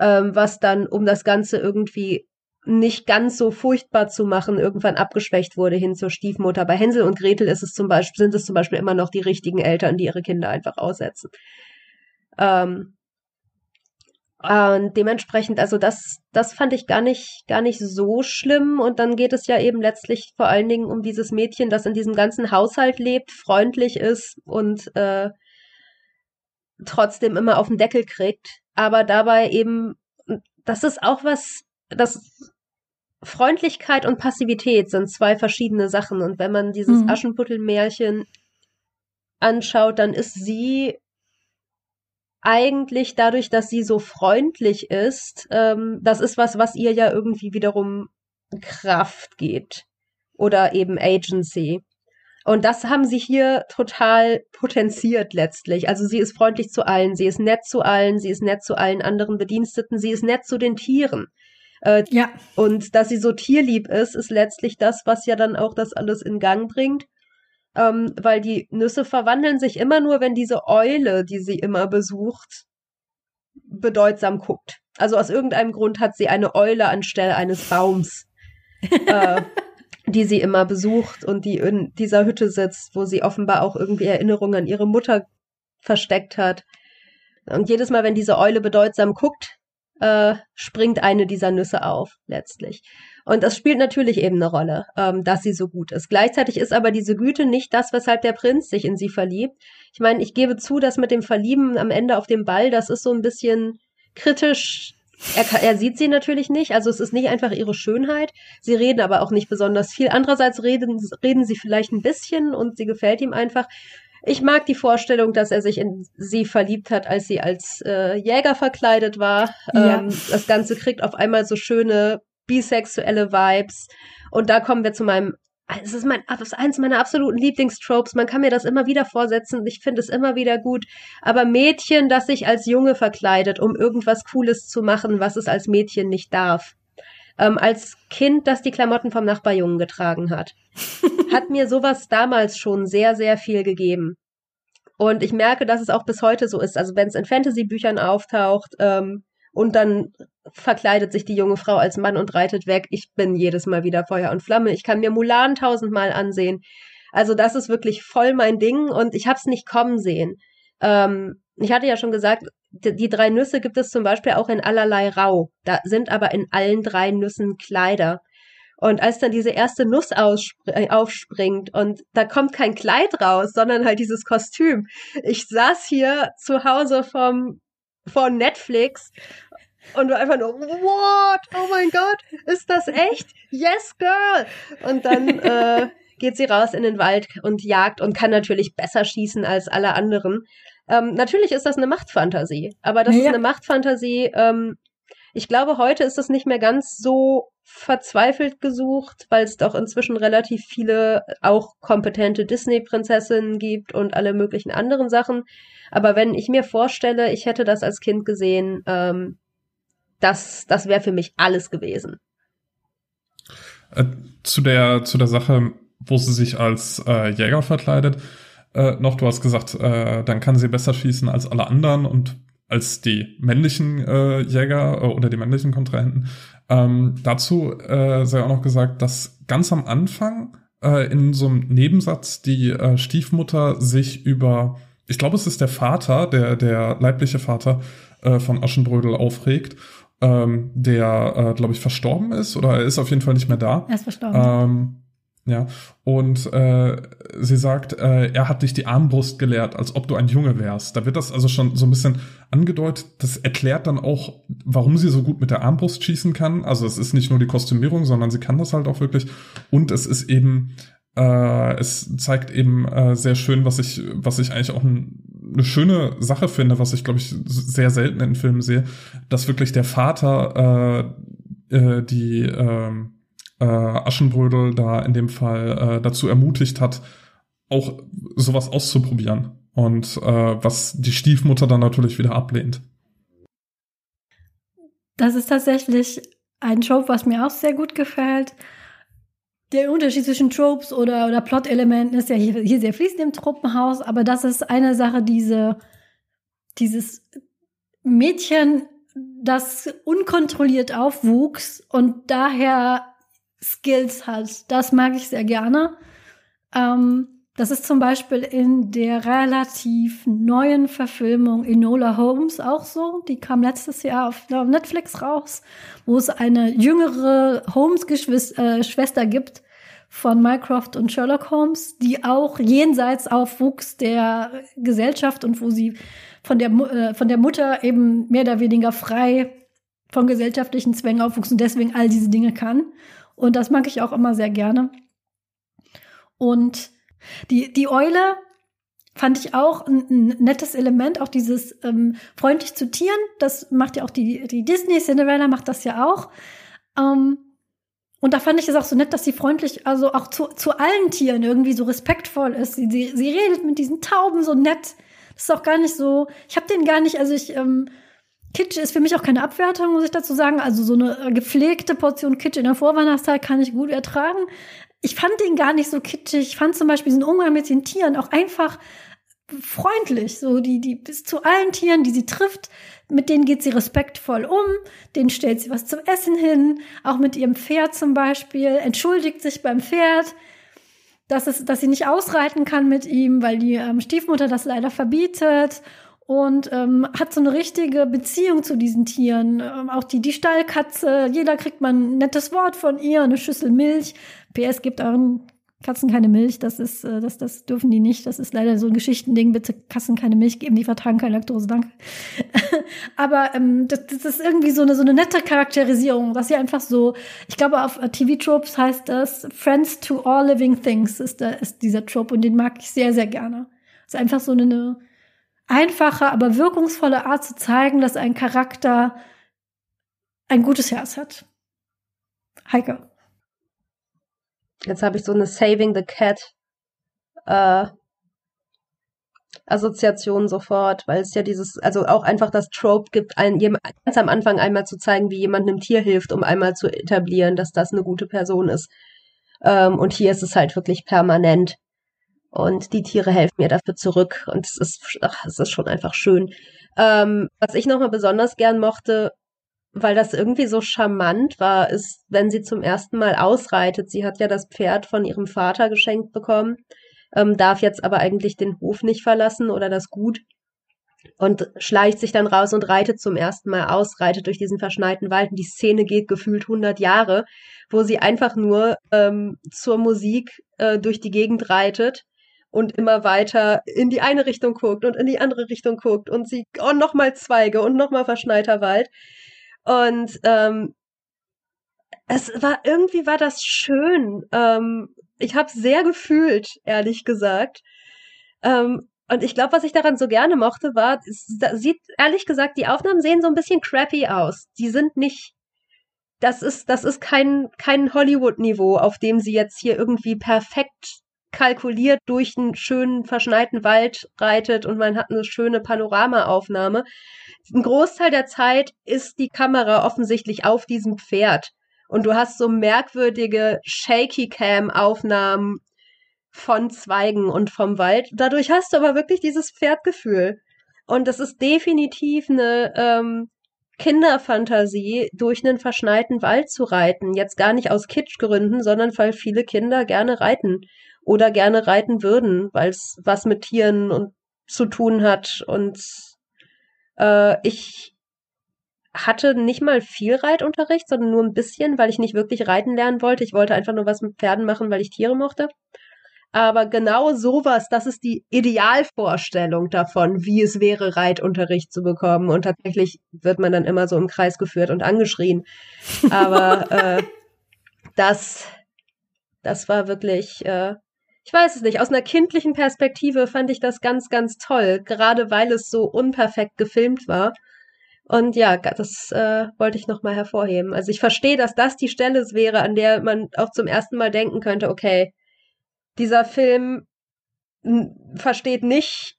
ähm, was dann, um das Ganze irgendwie nicht ganz so furchtbar zu machen, irgendwann abgeschwächt wurde hin zur Stiefmutter. Bei Hänsel und Gretel ist es zum Beispiel, sind es zum Beispiel immer noch die richtigen Eltern, die ihre Kinder einfach aussetzen. Ähm, und dementsprechend, also das, das fand ich gar nicht, gar nicht so schlimm. Und dann geht es ja eben letztlich vor allen Dingen um dieses Mädchen, das in diesem ganzen Haushalt lebt, freundlich ist und äh, trotzdem immer auf den Deckel kriegt. Aber dabei eben, das ist auch was, das Freundlichkeit und Passivität sind zwei verschiedene Sachen. Und wenn man dieses mhm. Aschenputtel-Märchen anschaut, dann ist sie eigentlich dadurch, dass sie so freundlich ist, ähm, das ist was, was ihr ja irgendwie wiederum Kraft gibt oder eben Agency. Und das haben sie hier total potenziert letztlich. Also sie ist freundlich zu allen, sie ist nett zu allen, sie ist nett zu allen anderen Bediensteten, sie ist nett zu den Tieren. Äh, ja. Und dass sie so tierlieb ist, ist letztlich das, was ja dann auch das alles in Gang bringt ähm, weil die Nüsse verwandeln sich immer nur, wenn diese Eule, die sie immer besucht, bedeutsam guckt. Also aus irgendeinem Grund hat sie eine Eule anstelle eines Baums, äh, die sie immer besucht und die in dieser Hütte sitzt, wo sie offenbar auch irgendwie Erinnerungen an ihre Mutter versteckt hat. Und jedes Mal, wenn diese Eule bedeutsam guckt, äh, springt eine dieser Nüsse auf, letztlich. Und das spielt natürlich eben eine Rolle, ähm, dass sie so gut ist. Gleichzeitig ist aber diese Güte nicht das, weshalb der Prinz sich in sie verliebt. Ich meine, ich gebe zu, dass mit dem Verlieben am Ende auf dem Ball, das ist so ein bisschen kritisch. Er, er sieht sie natürlich nicht, also es ist nicht einfach ihre Schönheit. Sie reden aber auch nicht besonders viel. Andererseits reden, reden sie vielleicht ein bisschen und sie gefällt ihm einfach. Ich mag die Vorstellung, dass er sich in sie verliebt hat, als sie als äh, Jäger verkleidet war. Ja. Ähm, das Ganze kriegt auf einmal so schöne bisexuelle Vibes. Und da kommen wir zu meinem es ist mein, das ist eins meiner absoluten Lieblingstropes. Man kann mir das immer wieder vorsetzen. Ich finde es immer wieder gut. Aber Mädchen, das sich als Junge verkleidet, um irgendwas Cooles zu machen, was es als Mädchen nicht darf. Ähm, als Kind, das die Klamotten vom Nachbarjungen getragen hat, hat mir sowas damals schon sehr, sehr viel gegeben. Und ich merke, dass es auch bis heute so ist. Also wenn es in Fantasy-Büchern auftaucht, ähm, und dann verkleidet sich die junge Frau als Mann und reitet weg. Ich bin jedes Mal wieder Feuer und Flamme. Ich kann mir Mulan tausendmal ansehen. Also das ist wirklich voll mein Ding und ich habe es nicht kommen sehen. Ähm, ich hatte ja schon gesagt, die, drei Nüsse gibt es zum Beispiel auch in allerlei Rau. Da sind aber in allen drei Nüssen Kleider. Und als dann diese erste Nuss äh, aufspringt und da kommt kein Kleid raus, sondern halt dieses Kostüm. Ich saß hier zu Hause vom von Netflix und du einfach nur, what? Oh mein Gott, ist das echt? Yes, girl! Und dann äh, geht sie raus in den Wald und jagt und kann natürlich besser schießen als alle anderen. Ähm, natürlich ist das eine Machtfantasie, aber das ja. ist eine Machtfantasie. Ähm, ich glaube, heute ist das nicht mehr ganz so verzweifelt gesucht, weil es doch inzwischen relativ viele auch kompetente Disney-Prinzessinnen gibt und alle möglichen anderen Sachen. Aber wenn ich mir vorstelle, ich hätte das als Kind gesehen, ähm, das, das wäre für mich alles gewesen. Äh, zu der, zu der Sache, wo sie sich als äh, Jäger verkleidet, äh, noch, du hast gesagt, äh, dann kann sie besser schießen als alle anderen und als die männlichen äh, Jäger äh, oder die männlichen Kontrahenten. Ähm, dazu äh, sei auch noch gesagt, dass ganz am Anfang äh, in so einem Nebensatz die äh, Stiefmutter sich über ich glaube, es ist der Vater, der, der leibliche Vater äh, von Aschenbrödel aufregt, ähm, der, äh, glaube ich, verstorben ist oder er ist auf jeden Fall nicht mehr da. Er ist verstorben. Ähm, ja, und äh, sie sagt, äh, er hat dich die Armbrust gelehrt, als ob du ein Junge wärst. Da wird das also schon so ein bisschen angedeutet. Das erklärt dann auch, warum sie so gut mit der Armbrust schießen kann. Also es ist nicht nur die Kostümierung, sondern sie kann das halt auch wirklich. Und es ist eben äh, es zeigt eben äh, sehr schön, was ich, was ich eigentlich auch ein, eine schöne Sache finde, was ich, glaube ich, sehr selten in Filmen sehe, dass wirklich der Vater äh, äh, die äh, äh, Aschenbrödel da in dem Fall äh, dazu ermutigt hat, auch sowas auszuprobieren. Und äh, was die Stiefmutter dann natürlich wieder ablehnt. Das ist tatsächlich ein Trope, was mir auch sehr gut gefällt der Unterschied zwischen Tropes oder, oder Plot-Elementen ist ja hier, hier sehr fließend im Truppenhaus, aber das ist eine Sache, diese, dieses Mädchen, das unkontrolliert aufwuchs und daher Skills hat. Das mag ich sehr gerne. Ähm, das ist zum Beispiel in der relativ neuen Verfilmung Enola Holmes auch so. Die kam letztes Jahr auf Netflix raus, wo es eine jüngere Holmes-Schwester äh, gibt von Mycroft und Sherlock Holmes, die auch jenseits aufwuchs der Gesellschaft und wo sie von der, äh, von der Mutter eben mehr oder weniger frei von gesellschaftlichen Zwängen aufwuchs und deswegen all diese Dinge kann. Und das mag ich auch immer sehr gerne. Und die, die Eule fand ich auch ein, ein nettes Element, auch dieses ähm, freundlich zu Tieren. Das macht ja auch die, die Disney, Cinderella macht das ja auch. Ähm, und da fand ich es auch so nett, dass sie freundlich, also auch zu, zu allen Tieren irgendwie so respektvoll ist. Sie, sie, sie redet mit diesen Tauben so nett. Das ist auch gar nicht so, ich habe den gar nicht, also ich, ähm, Kitsch ist für mich auch keine Abwertung, muss ich dazu sagen. Also so eine gepflegte Portion Kitsch in der Vorweihnachtszeit kann ich gut ertragen ich fand den gar nicht so kitschig. Ich fand zum Beispiel diesen Umgang mit den Tieren auch einfach freundlich. So, die, die, bis zu allen Tieren, die sie trifft, mit denen geht sie respektvoll um, denen stellt sie was zum Essen hin, auch mit ihrem Pferd zum Beispiel, entschuldigt sich beim Pferd, dass, es, dass sie nicht ausreiten kann mit ihm, weil die ähm, Stiefmutter das leider verbietet und ähm, hat so eine richtige Beziehung zu diesen Tieren. Ähm, auch die, die Stallkatze, jeder kriegt mal ein nettes Wort von ihr, eine Schüssel Milch. PS gibt euren Katzen keine Milch, das ist, äh, das, das dürfen die nicht. Das ist leider so ein Geschichtending. Bitte Katzen keine Milch geben, die vertragen keine Laktose, danke. Aber ähm, das, das ist irgendwie so eine, so eine nette Charakterisierung, dass sie einfach so, ich glaube, auf TV-Tropes heißt das Friends to all living things ist, da, ist dieser Trope und den mag ich sehr, sehr gerne. Es ist einfach so eine, einfache, aber wirkungsvolle Art zu zeigen, dass ein Charakter ein gutes Herz hat. Heike. Jetzt habe ich so eine Saving the Cat äh, Assoziation sofort, weil es ja dieses, also auch einfach das Trope gibt, ein, ganz am Anfang einmal zu zeigen, wie jemand einem Tier hilft, um einmal zu etablieren, dass das eine gute Person ist. Ähm, und hier ist es halt wirklich permanent. Und die Tiere helfen mir dafür zurück. Und es ist, ach, es ist schon einfach schön. Ähm, was ich nochmal besonders gern mochte, weil das irgendwie so charmant war, ist, wenn sie zum ersten Mal ausreitet. Sie hat ja das Pferd von ihrem Vater geschenkt bekommen, ähm, darf jetzt aber eigentlich den Hof nicht verlassen oder das Gut und schleicht sich dann raus und reitet zum ersten Mal aus, reitet durch diesen verschneiten Wald. Und die Szene geht gefühlt 100 Jahre, wo sie einfach nur ähm, zur Musik äh, durch die Gegend reitet und immer weiter in die eine Richtung guckt und in die andere Richtung guckt und sie, oh, nochmal Zweige und nochmal verschneiter Wald. Und ähm, es war, irgendwie war das schön. Ähm, ich habe sehr gefühlt, ehrlich gesagt. Ähm, und ich glaube, was ich daran so gerne mochte, war, es sieht, ehrlich gesagt, die Aufnahmen sehen so ein bisschen crappy aus. Die sind nicht, das ist, das ist kein, kein Hollywood-Niveau, auf dem sie jetzt hier irgendwie perfekt kalkuliert durch einen schönen verschneiten Wald reitet und man hat eine schöne Panoramaaufnahme. Ein Großteil der Zeit ist die Kamera offensichtlich auf diesem Pferd und du hast so merkwürdige Shaky Cam Aufnahmen von Zweigen und vom Wald. Dadurch hast du aber wirklich dieses Pferdgefühl. Und das ist definitiv eine ähm, Kinderfantasie, durch einen verschneiten Wald zu reiten. Jetzt gar nicht aus Kitschgründen, sondern weil viele Kinder gerne reiten oder gerne reiten würden, weil es was mit Tieren und zu tun hat. Und äh, ich hatte nicht mal viel Reitunterricht, sondern nur ein bisschen, weil ich nicht wirklich reiten lernen wollte. Ich wollte einfach nur was mit Pferden machen, weil ich Tiere mochte. Aber genau sowas, das ist die Idealvorstellung davon, wie es wäre, Reitunterricht zu bekommen. Und tatsächlich wird man dann immer so im Kreis geführt und angeschrien. Aber äh, das, das war wirklich äh, ich weiß es nicht, aus einer kindlichen Perspektive fand ich das ganz, ganz toll, gerade weil es so unperfekt gefilmt war. Und ja, das äh, wollte ich nochmal hervorheben. Also ich verstehe, dass das die Stelle wäre, an der man auch zum ersten Mal denken könnte, okay, dieser Film versteht nicht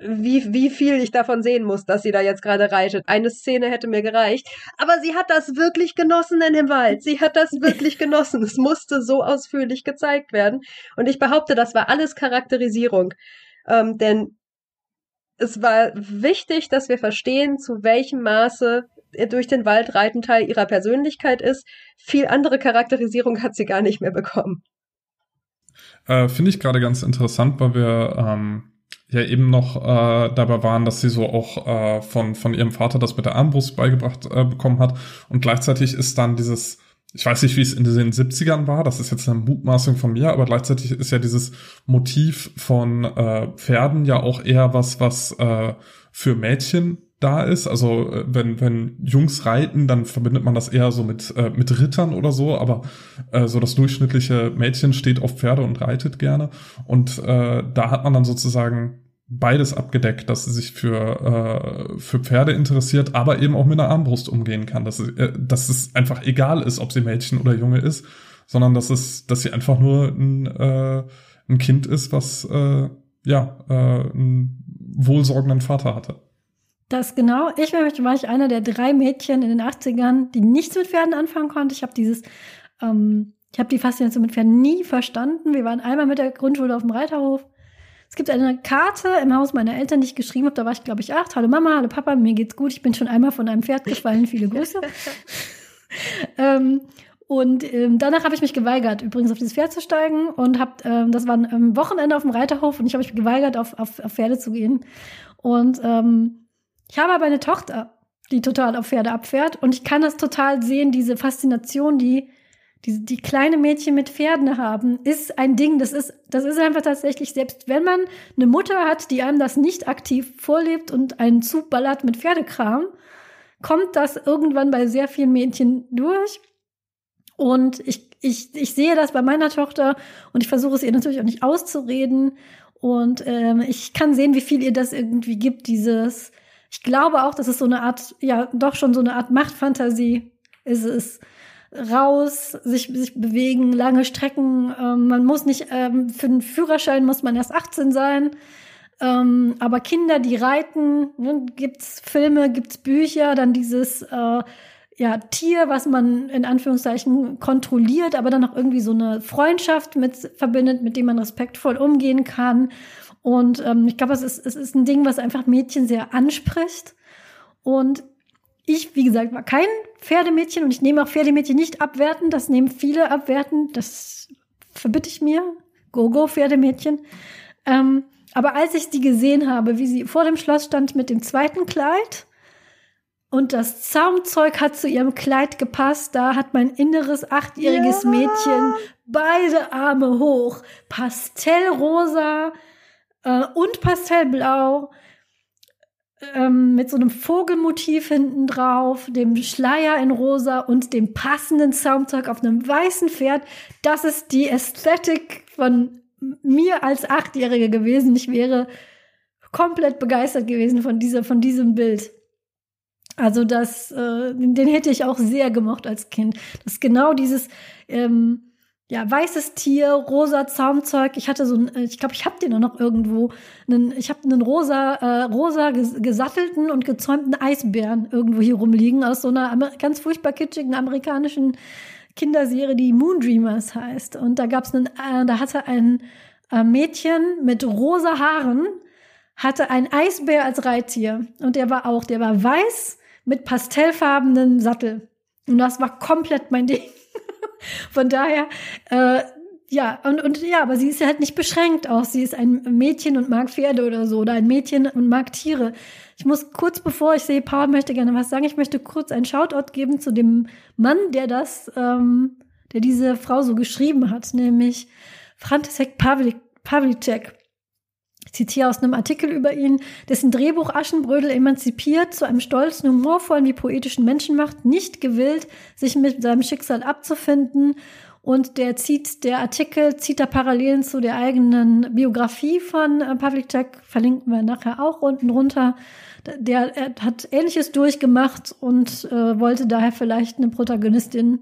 wie, wie viel ich davon sehen muss, dass sie da jetzt gerade reitet. Eine Szene hätte mir gereicht. Aber sie hat das wirklich genossen in dem Wald. Sie hat das wirklich genossen. Es musste so ausführlich gezeigt werden. Und ich behaupte, das war alles Charakterisierung. Ähm, denn es war wichtig, dass wir verstehen, zu welchem Maße durch den Wald reiten Teil ihrer Persönlichkeit ist. Viel andere Charakterisierung hat sie gar nicht mehr bekommen. Äh, Finde ich gerade ganz interessant, weil wir ähm, ja eben noch äh, dabei waren, dass sie so auch äh, von, von ihrem Vater das mit der Armbrust beigebracht äh, bekommen hat. Und gleichzeitig ist dann dieses, ich weiß nicht, wie es in den 70ern war, das ist jetzt eine Mutmaßung von mir, aber gleichzeitig ist ja dieses Motiv von äh, Pferden ja auch eher was, was äh, für Mädchen da ist. Also äh, wenn, wenn Jungs reiten, dann verbindet man das eher so mit, äh, mit Rittern oder so, aber äh, so das durchschnittliche Mädchen steht auf Pferde und reitet gerne. Und äh, da hat man dann sozusagen beides abgedeckt, dass sie sich für, äh, für Pferde interessiert, aber eben auch mit einer Armbrust umgehen kann. Dass, äh, dass es einfach egal ist, ob sie Mädchen oder Junge ist, sondern dass es, dass sie einfach nur ein, äh, ein Kind ist, was äh, ja äh, einen wohlsorgenden Vater hatte. Das genau. Ich war ich einer der drei Mädchen in den 80ern, die nichts mit Pferden anfangen konnte. Ich habe dieses, ähm, ich habe die Faszination mit Pferden nie verstanden. Wir waren einmal mit der Grundschule auf dem Reiterhof. Es gibt eine Karte im Haus meiner Eltern, die ich geschrieben habe. Da war ich, glaube ich, acht. Hallo Mama, hallo Papa, mir geht's gut. Ich bin schon einmal von einem Pferd gefallen. Viele Grüße. ähm, und ähm, danach habe ich mich geweigert, übrigens auf dieses Pferd zu steigen. Und hab, ähm, das war ein ähm, Wochenende auf dem Reiterhof und ich habe mich geweigert, auf, auf, auf Pferde zu gehen. Und ähm, ich habe aber eine Tochter, die total auf Pferde abfährt und ich kann das total sehen, diese Faszination, die die, die kleine Mädchen mit Pferden haben, ist ein Ding. Das ist, das ist einfach tatsächlich, selbst wenn man eine Mutter hat, die einem das nicht aktiv vorlebt und einen Zug ballert mit Pferdekram, kommt das irgendwann bei sehr vielen Mädchen durch. Und ich, ich, ich sehe das bei meiner Tochter und ich versuche es ihr natürlich auch nicht auszureden. Und ähm, ich kann sehen, wie viel ihr das irgendwie gibt, dieses, ich glaube auch, dass es so eine Art, ja, doch schon so eine Art Machtfantasie ist es. Raus, sich, sich bewegen, lange Strecken. Ähm, man muss nicht, ähm, für den Führerschein muss man erst 18 sein. Ähm, aber Kinder, die reiten, ne, gibt's Filme, gibt's Bücher, dann dieses äh, ja, Tier, was man in Anführungszeichen kontrolliert, aber dann auch irgendwie so eine Freundschaft mit verbindet, mit dem man respektvoll umgehen kann. Und ähm, ich glaube, es ist, es ist ein Ding, was einfach Mädchen sehr anspricht. Und ich, wie gesagt, war kein Pferdemädchen und ich nehme auch Pferdemädchen nicht abwerten. Das nehmen viele abwerten. Das verbitte ich mir. Go-Go, Pferdemädchen. Ähm, aber als ich die gesehen habe, wie sie vor dem Schloss stand mit dem zweiten Kleid und das Zaumzeug hat zu ihrem Kleid gepasst, da hat mein inneres achtjähriges ja. Mädchen beide Arme hoch, pastellrosa, äh, und Pastellblau ähm, mit so einem Vogelmotiv hinten drauf, dem Schleier in rosa und dem passenden Soundtrack auf einem weißen Pferd. Das ist die Ästhetik von mir als Achtjährige gewesen. Ich wäre komplett begeistert gewesen von dieser, von diesem Bild. Also das, äh, den hätte ich auch sehr gemocht als Kind. Das ist genau dieses, ähm, ja, weißes Tier, rosa Zaumzeug. Ich hatte so ein, äh, ich glaube, ich habe den noch irgendwo. Einen, ich habe einen rosa, äh, rosa gesattelten und gezäumten Eisbären irgendwo hier rumliegen aus so einer ganz furchtbar kitschigen amerikanischen Kinderserie, die Moondreamers heißt. Und da gab's einen, äh, da hatte ein äh, Mädchen mit rosa Haaren hatte ein Eisbär als Reittier und der war auch, der war weiß mit pastellfarbenen Sattel. Und das war komplett mein Ding. Von daher, äh, ja, und, und ja, aber sie ist ja halt nicht beschränkt auch. Sie ist ein Mädchen und mag Pferde oder so, oder ein Mädchen und mag Tiere. Ich muss kurz bevor ich sehe, Paul möchte gerne was sagen, ich möchte kurz einen Shoutout geben zu dem Mann, der das, ähm, der diese Frau so geschrieben hat, nämlich František Pavlik, Pavlicek. Ich zitiere aus einem Artikel über ihn, dessen Drehbuch Aschenbrödel emanzipiert, zu einem stolzen, humorvollen wie poetischen Menschen macht, nicht gewillt, sich mit seinem Schicksal abzufinden. Und der zieht, der Artikel zieht da Parallelen zu der eigenen Biografie von äh, Pavlicek, verlinken wir nachher auch unten runter. Der er hat Ähnliches durchgemacht und äh, wollte daher vielleicht eine Protagonistin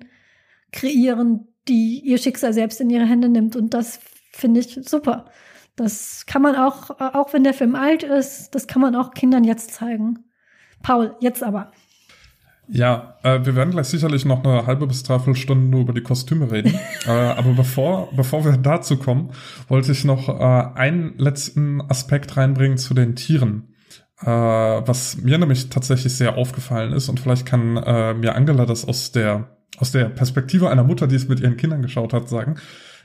kreieren, die ihr Schicksal selbst in ihre Hände nimmt. Und das finde ich super Das kann man auch, auch wenn der Film alt ist, das kann man auch Kindern jetzt zeigen. Paul, jetzt aber. Ja, äh, wir werden gleich sicherlich noch eine halbe bis dreiviertel Stunde nur über die Kostüme reden. äh, aber bevor, bevor wir dazu kommen, wollte ich noch äh, einen letzten Aspekt reinbringen zu den Tieren. Äh, was mir nämlich tatsächlich sehr aufgefallen ist und vielleicht kann äh, mir Angela das aus der aus der Perspektive einer Mutter, die es mit ihren Kindern geschaut hat, sagen.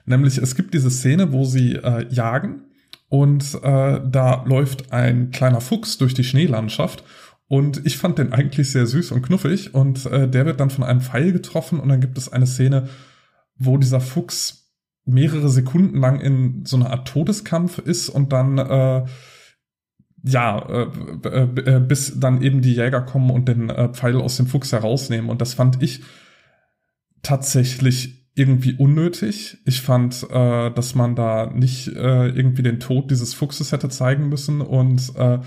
Nämlich es gibt diese Szene, wo sie äh, jagen und äh, da läuft ein kleiner Fuchs durch die Schneelandschaft und ich fand den eigentlich sehr süß und knuffig und äh, der wird dann von einem Pfeil getroffen und dann gibt es eine Szene, wo dieser Fuchs mehrere Sekunden lang in so einer Art Todeskampf ist und dann äh, ja, äh, äh, bis dann eben die Jäger kommen und den äh, Pfeil aus dem Fuchs herausnehmen. Und das fand ich tatsächlich irgendwie unnötig. Ich fand, äh, dass man da nicht äh, irgendwie den Tod dieses Fuchses hätte zeigen müssen und äh,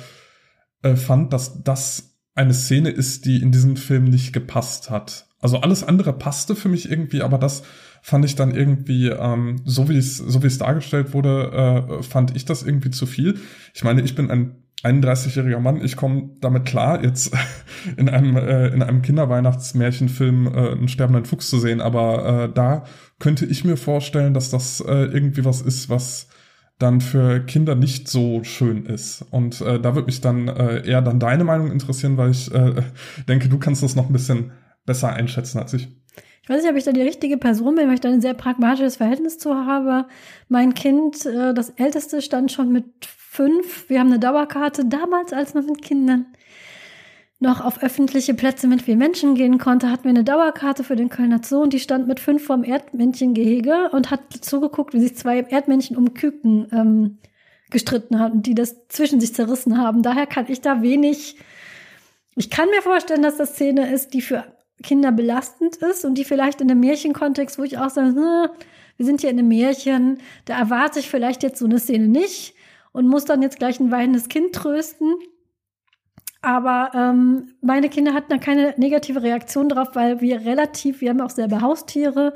äh, fand, dass das eine Szene ist, die in diesem Film nicht gepasst hat. Also alles andere passte für mich irgendwie, aber das fand ich dann irgendwie, ähm, so wie es so wie es dargestellt wurde, äh, fand ich das irgendwie zu viel. Ich meine, ich bin ein 31-jähriger Mann, ich komme damit klar, jetzt in einem, äh, in einem Kinderweihnachtsmärchenfilm äh, einen sterbenden Fuchs zu sehen, aber äh, da könnte ich mir vorstellen, dass das äh, irgendwie was ist, was dann für Kinder nicht so schön ist. Und äh, da würde mich dann äh, eher dann deine Meinung interessieren, weil ich äh, denke, du kannst das noch ein bisschen besser einschätzen als ich. Ich weiß nicht, ob ich da die richtige Person bin, weil ich da ein sehr pragmatisches Verhältnis zu habe. Mein Kind, äh, das älteste, stand schon mit fünf. Wir haben eine Dauerkarte. Damals, als man mit Kindern noch auf öffentliche Plätze mit vielen Menschen gehen konnte, hatten wir eine Dauerkarte für den Kölner Zoo und die stand mit fünf vorm Erdmännchengehege und hat zugeguckt, wie sich zwei Erdmännchen um Küken ähm, gestritten haben, die das zwischen sich zerrissen haben. Daher kann ich da wenig. Ich kann mir vorstellen, dass das Szene ist, die für Kinder belastend ist und die vielleicht in einem Märchenkontext, wo ich auch sage, hm, wir sind hier in einem Märchen, da erwarte ich vielleicht jetzt so eine Szene nicht und muss dann jetzt gleich ein weinendes Kind trösten. Aber ähm, meine Kinder hatten da keine negative Reaktion drauf, weil wir relativ, wir haben auch selber Haustiere,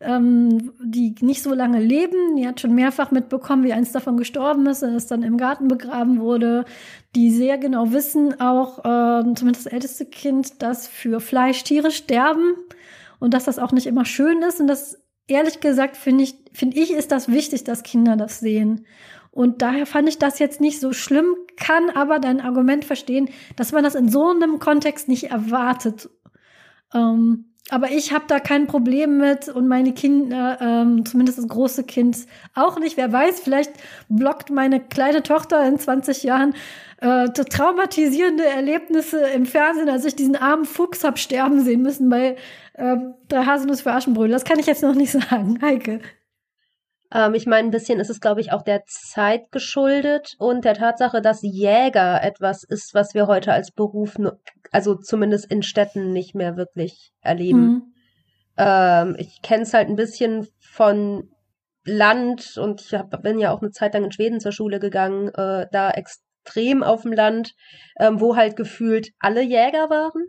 ähm, die nicht so lange leben. Die hat schon mehrfach mitbekommen, wie eins davon gestorben ist und es dann im Garten begraben wurde. Die sehr genau wissen, auch äh, zumindest das älteste Kind, dass für Fleisch Tiere sterben und dass das auch nicht immer schön ist. Und das, ehrlich gesagt, finde ich, finde ich, ist das wichtig, dass Kinder das sehen. Und daher fand ich das jetzt nicht so schlimm, kann aber dein Argument verstehen, dass man das in so einem Kontext nicht erwartet. Ähm, aber ich habe da kein Problem mit und meine Kinder, ähm, zumindest das große Kind, auch nicht. Wer weiß, vielleicht blockt meine kleine Tochter in 20 Jahren äh, traumatisierende Erlebnisse im Fernsehen, als ich diesen armen Fuchs hab sterben sehen müssen bei äh, Drei Haselnuss für Aschenbrödel. Das kann ich jetzt noch nicht sagen, Heike. Ähm, ich meine, ein bisschen ist es, glaube ich, auch der Zeit geschuldet und der Tatsache, dass Jäger etwas ist, was wir heute als Beruf, also zumindest in Städten nicht mehr wirklich erleben. Mhm. Ähm, ich kenne es halt ein bisschen von Land und ich hab, bin ja auch eine Zeit lang in Schweden zur Schule gegangen, äh, da extrem auf dem Land, ähm, wo halt gefühlt alle Jäger waren.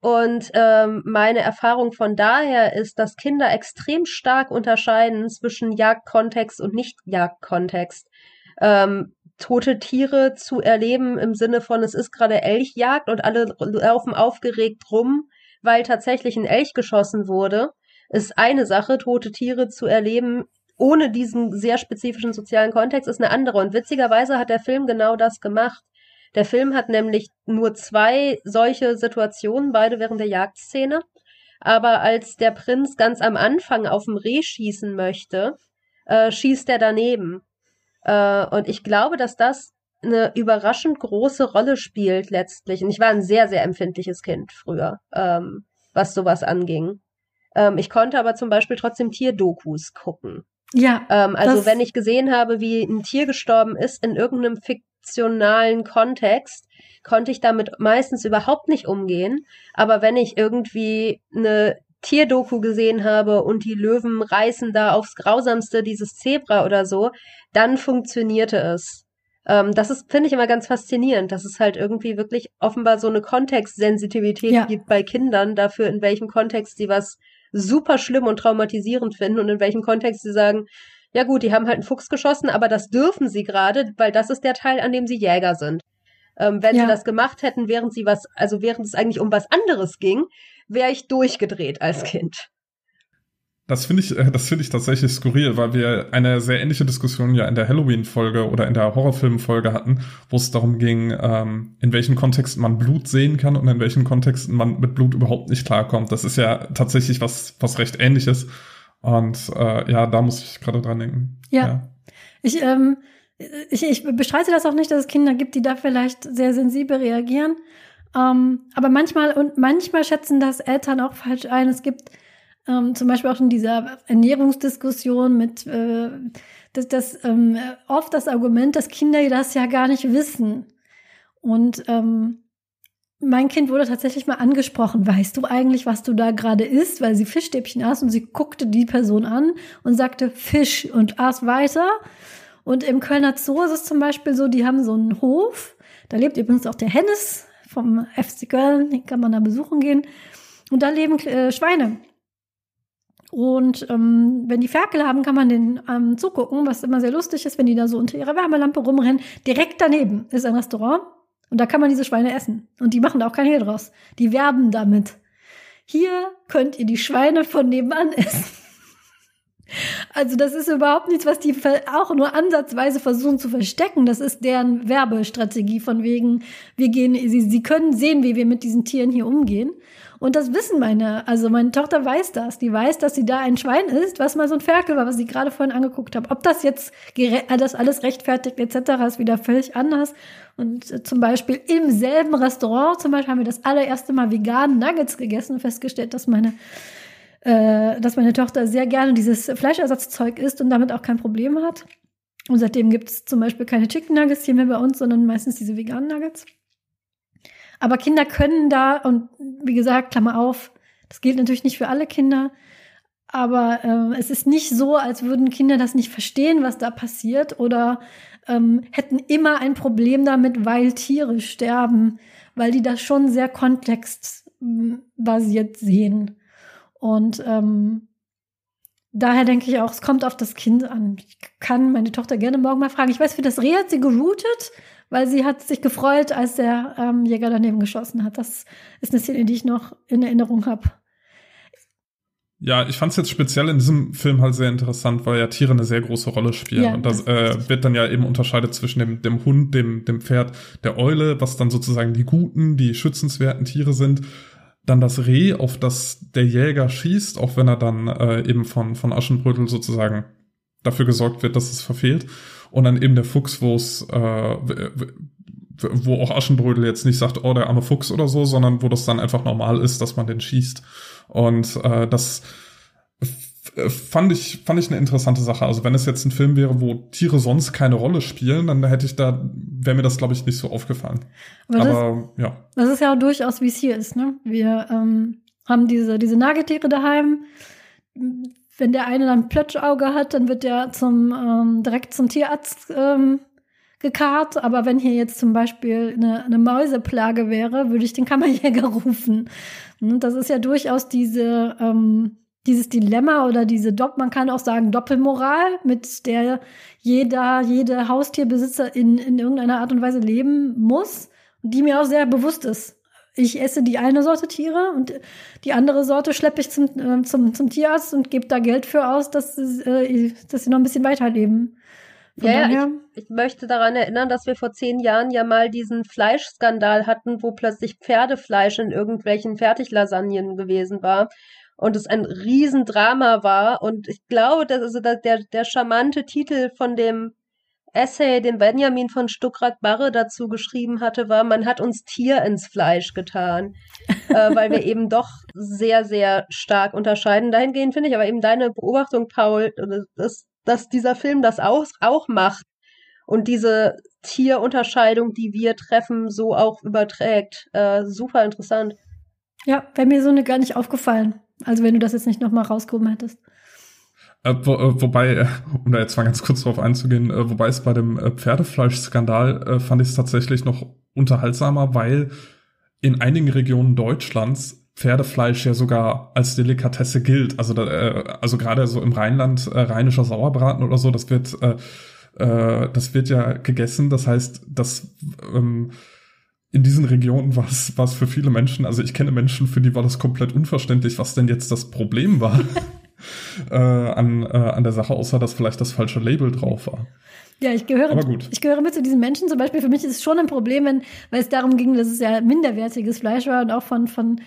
Und ähm, meine Erfahrung von daher ist, dass Kinder extrem stark unterscheiden zwischen Jagdkontext und Nicht-Jagdkontext. Ähm, tote Tiere zu erleben im Sinne von, es ist gerade Elchjagd und alle laufen aufgeregt rum, weil tatsächlich ein Elch geschossen wurde, ist eine Sache. Tote Tiere zu erleben ohne diesen sehr spezifischen sozialen Kontext ist eine andere. Und witzigerweise hat der Film genau das gemacht. Der Film hat nämlich nur zwei solche Situationen, beide während der Jagdszene. Aber als der Prinz ganz am Anfang auf dem Reh schießen möchte, äh, schießt er daneben. Äh, und ich glaube, dass das eine überraschend große Rolle spielt letztlich. Und ich war ein sehr, sehr empfindliches Kind früher, ähm, was sowas anging. Ähm, ich konnte aber zum Beispiel trotzdem Tierdokus gucken. Ja. Ähm, also wenn ich gesehen habe, wie ein Tier gestorben ist in irgendeinem Fik fiktionalen Kontext konnte ich damit meistens überhaupt nicht umgehen. Aber wenn ich irgendwie eine Tierdoku gesehen habe und die Löwen reißen da aufs Grausamste dieses Zebra oder so, dann funktionierte es. Ähm, das ist, finde ich immer ganz faszinierend, dass es halt irgendwie wirklich offenbar so eine Kontextsensitivität ja. gibt bei Kindern dafür, in welchem Kontext sie was super schlimm und traumatisierend finden und in welchem Kontext sie sagen, ja gut, die haben halt einen Fuchs geschossen, aber das dürfen sie gerade, weil das ist der Teil, an dem sie Jäger sind. Ähm, wenn ja. sie das gemacht hätten, während sie was, also während es eigentlich um was anderes ging, wäre ich durchgedreht als Kind. Das finde ich, äh, das finde ich tatsächlich skurril, weil wir eine sehr ähnliche Diskussion ja in der Halloween-Folge oder in der Horrorfilm-Folge hatten, wo es darum ging, ähm, in welchen Kontexten man Blut sehen kann und in welchen Kontexten man mit Blut überhaupt nicht klarkommt. Das ist ja tatsächlich was, was recht ähnliches. Und äh, ja, da muss ich gerade dran denken. Ja. ja. Ich, ähm, ich, ich bestreite das auch nicht, dass es Kinder gibt, die da vielleicht sehr sensibel reagieren. Ähm, aber manchmal und manchmal schätzen das Eltern auch falsch ein. Es gibt ähm, zum Beispiel auch in dieser Ernährungsdiskussion mit äh, das, das ähm, oft das Argument, dass Kinder das ja gar nicht wissen. Und ähm, mein Kind wurde tatsächlich mal angesprochen. Weißt du eigentlich, was du da gerade isst? Weil sie Fischstäbchen aß und sie guckte die Person an und sagte Fisch und aß weiter. Und im Kölner Zoo ist es zum Beispiel so, die haben so einen Hof. Da lebt übrigens auch der Hennes vom FC Köln. Den kann man da besuchen gehen. Und da leben äh, Schweine. Und ähm, wenn die Ferkel haben, kann man den ähm, zugucken, was immer sehr lustig ist, wenn die da so unter ihrer Wärmelampe rumrennen. Direkt daneben ist ein Restaurant und da kann man diese Schweine essen. Und die machen da auch kein Hehl draus. Die werben damit. Hier könnt ihr die Schweine von nebenan essen. Also das ist überhaupt nichts, was die auch nur ansatzweise versuchen zu verstecken. Das ist deren Werbestrategie von wegen, wir gehen, sie, sie können sehen, wie wir mit diesen Tieren hier umgehen. Und das wissen meine, also meine Tochter weiß das. Die weiß, dass sie da ein Schwein ist, was mal so ein Ferkel war, was ich gerade vorhin angeguckt habe. Ob das jetzt das alles rechtfertigt etc. ist wieder völlig anders. Und äh, zum Beispiel im selben Restaurant, zum Beispiel haben wir das allererste Mal vegan Nuggets gegessen und festgestellt, dass meine äh, dass meine Tochter sehr gerne dieses Fleischersatzzeug isst und damit auch kein Problem hat. Und seitdem gibt es zum Beispiel keine Chicken Nuggets hier mehr bei uns, sondern meistens diese veganen Nuggets. Aber Kinder können da, und wie gesagt, Klammer auf, das gilt natürlich nicht für alle Kinder, aber äh, es ist nicht so, als würden Kinder das nicht verstehen, was da passiert, oder ähm, hätten immer ein Problem damit, weil Tiere sterben, weil die das schon sehr kontextbasiert sehen. Und ähm, daher denke ich auch, es kommt auf das Kind an. Ich kann meine Tochter gerne morgen mal fragen. Ich weiß, für das Reh hat sie geroutet, weil sie hat sich gefreut, als der ähm, Jäger daneben geschossen hat. Das ist eine Szene, die ich noch in Erinnerung habe. Ja, ich fand es jetzt speziell in diesem Film halt sehr interessant, weil ja Tiere eine sehr große Rolle spielen. Ja, und das, äh, wird dann ja eben unterscheidet zwischen dem, dem Hund, dem, dem Pferd, der Eule, was dann sozusagen die guten, die schützenswerten Tiere sind. Dann das Reh, auf das der Jäger schießt, auch wenn er dann äh, eben von, von Aschenbrödel sozusagen dafür gesorgt wird, dass es verfehlt. Und dann eben der Fuchs, wo es, äh, wo auch Aschenbrödel jetzt nicht sagt, oh, der arme Fuchs oder so, sondern wo das dann einfach normal ist, dass man den schießt. Und äh, das fand ich, fand ich eine interessante Sache. Also wenn es jetzt ein Film wäre, wo Tiere sonst keine Rolle spielen, dann hätte ich da, wäre mir das, glaube ich, nicht so aufgefallen. Aber, Aber das, ja. Das ist ja auch durchaus, wie es hier ist, ne? Wir ähm, haben diese, diese Nagetiere daheim wenn der eine dann Plötschauge hat, dann wird der zum ähm, direkt zum Tierarzt ähm, gekarrt. Aber wenn hier jetzt zum Beispiel eine, eine Mäuseplage wäre, würde ich den Kammerjäger rufen. Und das ist ja durchaus diese ähm, dieses Dilemma oder diese Dopp, man kann auch sagen Doppelmoral, mit der jeder, jede Haustierbesitzer in, in irgendeiner Art und Weise leben muss, die mir auch sehr bewusst ist ich esse die eine Sorte Tiere und die andere Sorte schleppe ich zum, äh, zum, zum Tierarzt und gebe da Geld für aus, dass, äh, dass sie noch ein bisschen weiterleben. Von ja, ja ich, ich, möchte daran erinnern, dass wir vor zehn Jahren ja mal diesen Fleischskandal hatten, wo plötzlich Pferdefleisch in irgendwelchen Fertiglasagnen gewesen war und es ein Riesendrama war. Und ich glaube, dass also der, der charmante Titel von dem Essay, den Benjamin von Stuckrad-Barre dazu geschrieben hatte, war, man hat uns Tier ins Fleisch getan, äh, weil wir eben doch sehr, sehr stark unterscheiden. Dahingehend finde ich aber eben deine Beobachtung, Paul, dass, dass dieser Film das auch, auch macht und diese Tierunterscheidung, die wir treffen, so auch überträgt. Äh, super interessant. Ja, wäre mir so eine gar nicht aufgefallen. Also wenn du das jetzt nicht nochmal rausgehoben hättest. Äh, wo, äh, wobei, äh, um da jetzt mal ganz kurz drauf einzugehen, äh, wobei es bei dem äh, Pferdefleischskandal äh, fand ich es tatsächlich noch unterhaltsamer, weil in einigen Regionen Deutschlands Pferdefleisch ja sogar als Delikatesse gilt. Also, da, also gerade so im Rheinland rheinischer Sauerbraten oder so, das wird, das wird ja gegessen. Das heißt, dass ähm, in diesen Regionen war es war es für viele Menschen, also ich kenne Menschen, für die war das komplett unverständlich, was denn jetzt das Problem war äh, an, äh, an der Sache, außer dass vielleicht das falsche Label drauf war. Ja, ich gehöre, ich gehöre mit zu diesen Menschen. Zum Beispiel für mich ist es schon ein Problem, wenn, weil es darum ging, dass es ja minderwertiges Fleisch war und auch von, von,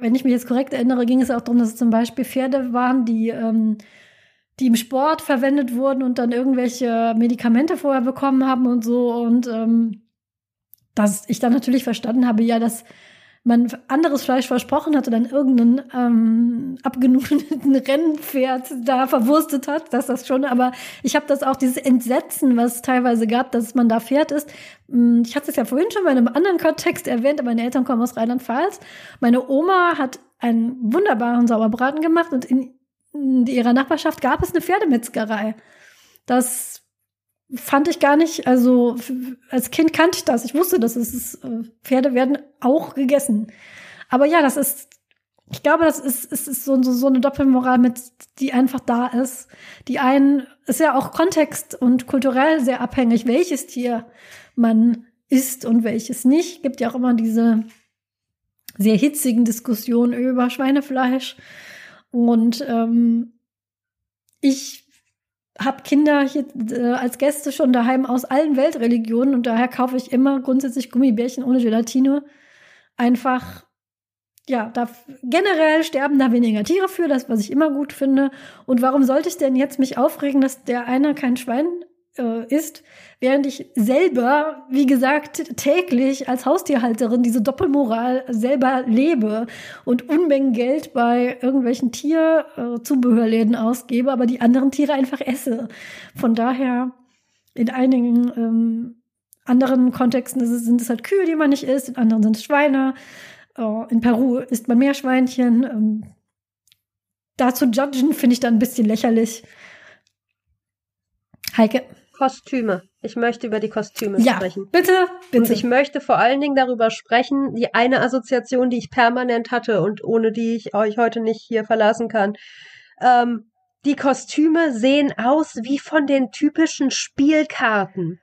wenn ich mich jetzt korrekt erinnere, ging es auch darum, dass es zum Beispiel Pferde waren, die, ähm, die im Sport verwendet wurden und dann irgendwelche Medikamente vorher bekommen haben und so. Und ähm, dass ich dann natürlich verstanden habe, ja, dass man anderes Fleisch versprochen hatte, dann irgendeinen ähm, abgenudelten Rennpferd da verwurstet hat, dass das schon, aber ich habe das auch, dieses Entsetzen, was es teilweise gab, dass man da Pferd ist. Hm, ich hatte es ja vorhin schon mal in einem anderen Kontext erwähnt, aber meine Eltern kommen aus Rheinland-Pfalz. Meine Oma hat einen wunderbaren Sauerbraten gemacht und in, in ihrer Nachbarschaft gab es eine Pferdemetzgerei. Das fand ich gar nicht, also als Kind kannte ich das. Ich wusste, dass es ist, äh, Pferde werden auch gegessen. Aber ja, das ist, ich glaube, das ist, ist, ist so, so, so eine Doppelmoral mit, die einfach da ist. Die einen ist ja auch kontext- und kulturell sehr abhängig, welches Tier man isst und welches nicht. Gibt ja auch immer diese sehr hitzigen Diskussionen über Schweinefleisch. Und ähm, ich habe Kinder hier äh, als Gäste schon daheim aus allen Weltreligionen und daher kaufe ich immer grundsätzlich Gummibärchen ohne Gelatine. Einfach, ja, da generell sterben da weniger Tiere für, das, was ich immer gut finde. Und warum sollte ich denn jetzt mich aufregen, dass der eine kein Schwein äh, ist, während ich selber, wie gesagt, täglich als Haustierhalterin diese Doppelmoral selber lebe und Unmengen Geld bei irgendwelchen Tierzubehörläden äh, ausgebe, aber die anderen Tiere einfach esse. Von daher in einigen ähm, anderen Kontexten sind es halt Kühe, die man nicht isst, in anderen sind es Schweine. Äh, in Peru isst man mehr Schweinchen. Ähm, da zu judgen finde ich dann ein bisschen lächerlich. Heike. Kostüme. Ich möchte über die Kostüme ja, sprechen. Bitte, bitte. Und ich möchte vor allen Dingen darüber sprechen, die eine Assoziation, die ich permanent hatte und ohne die ich euch heute nicht hier verlassen kann. Ähm, die Kostüme sehen aus wie von den typischen Spielkarten.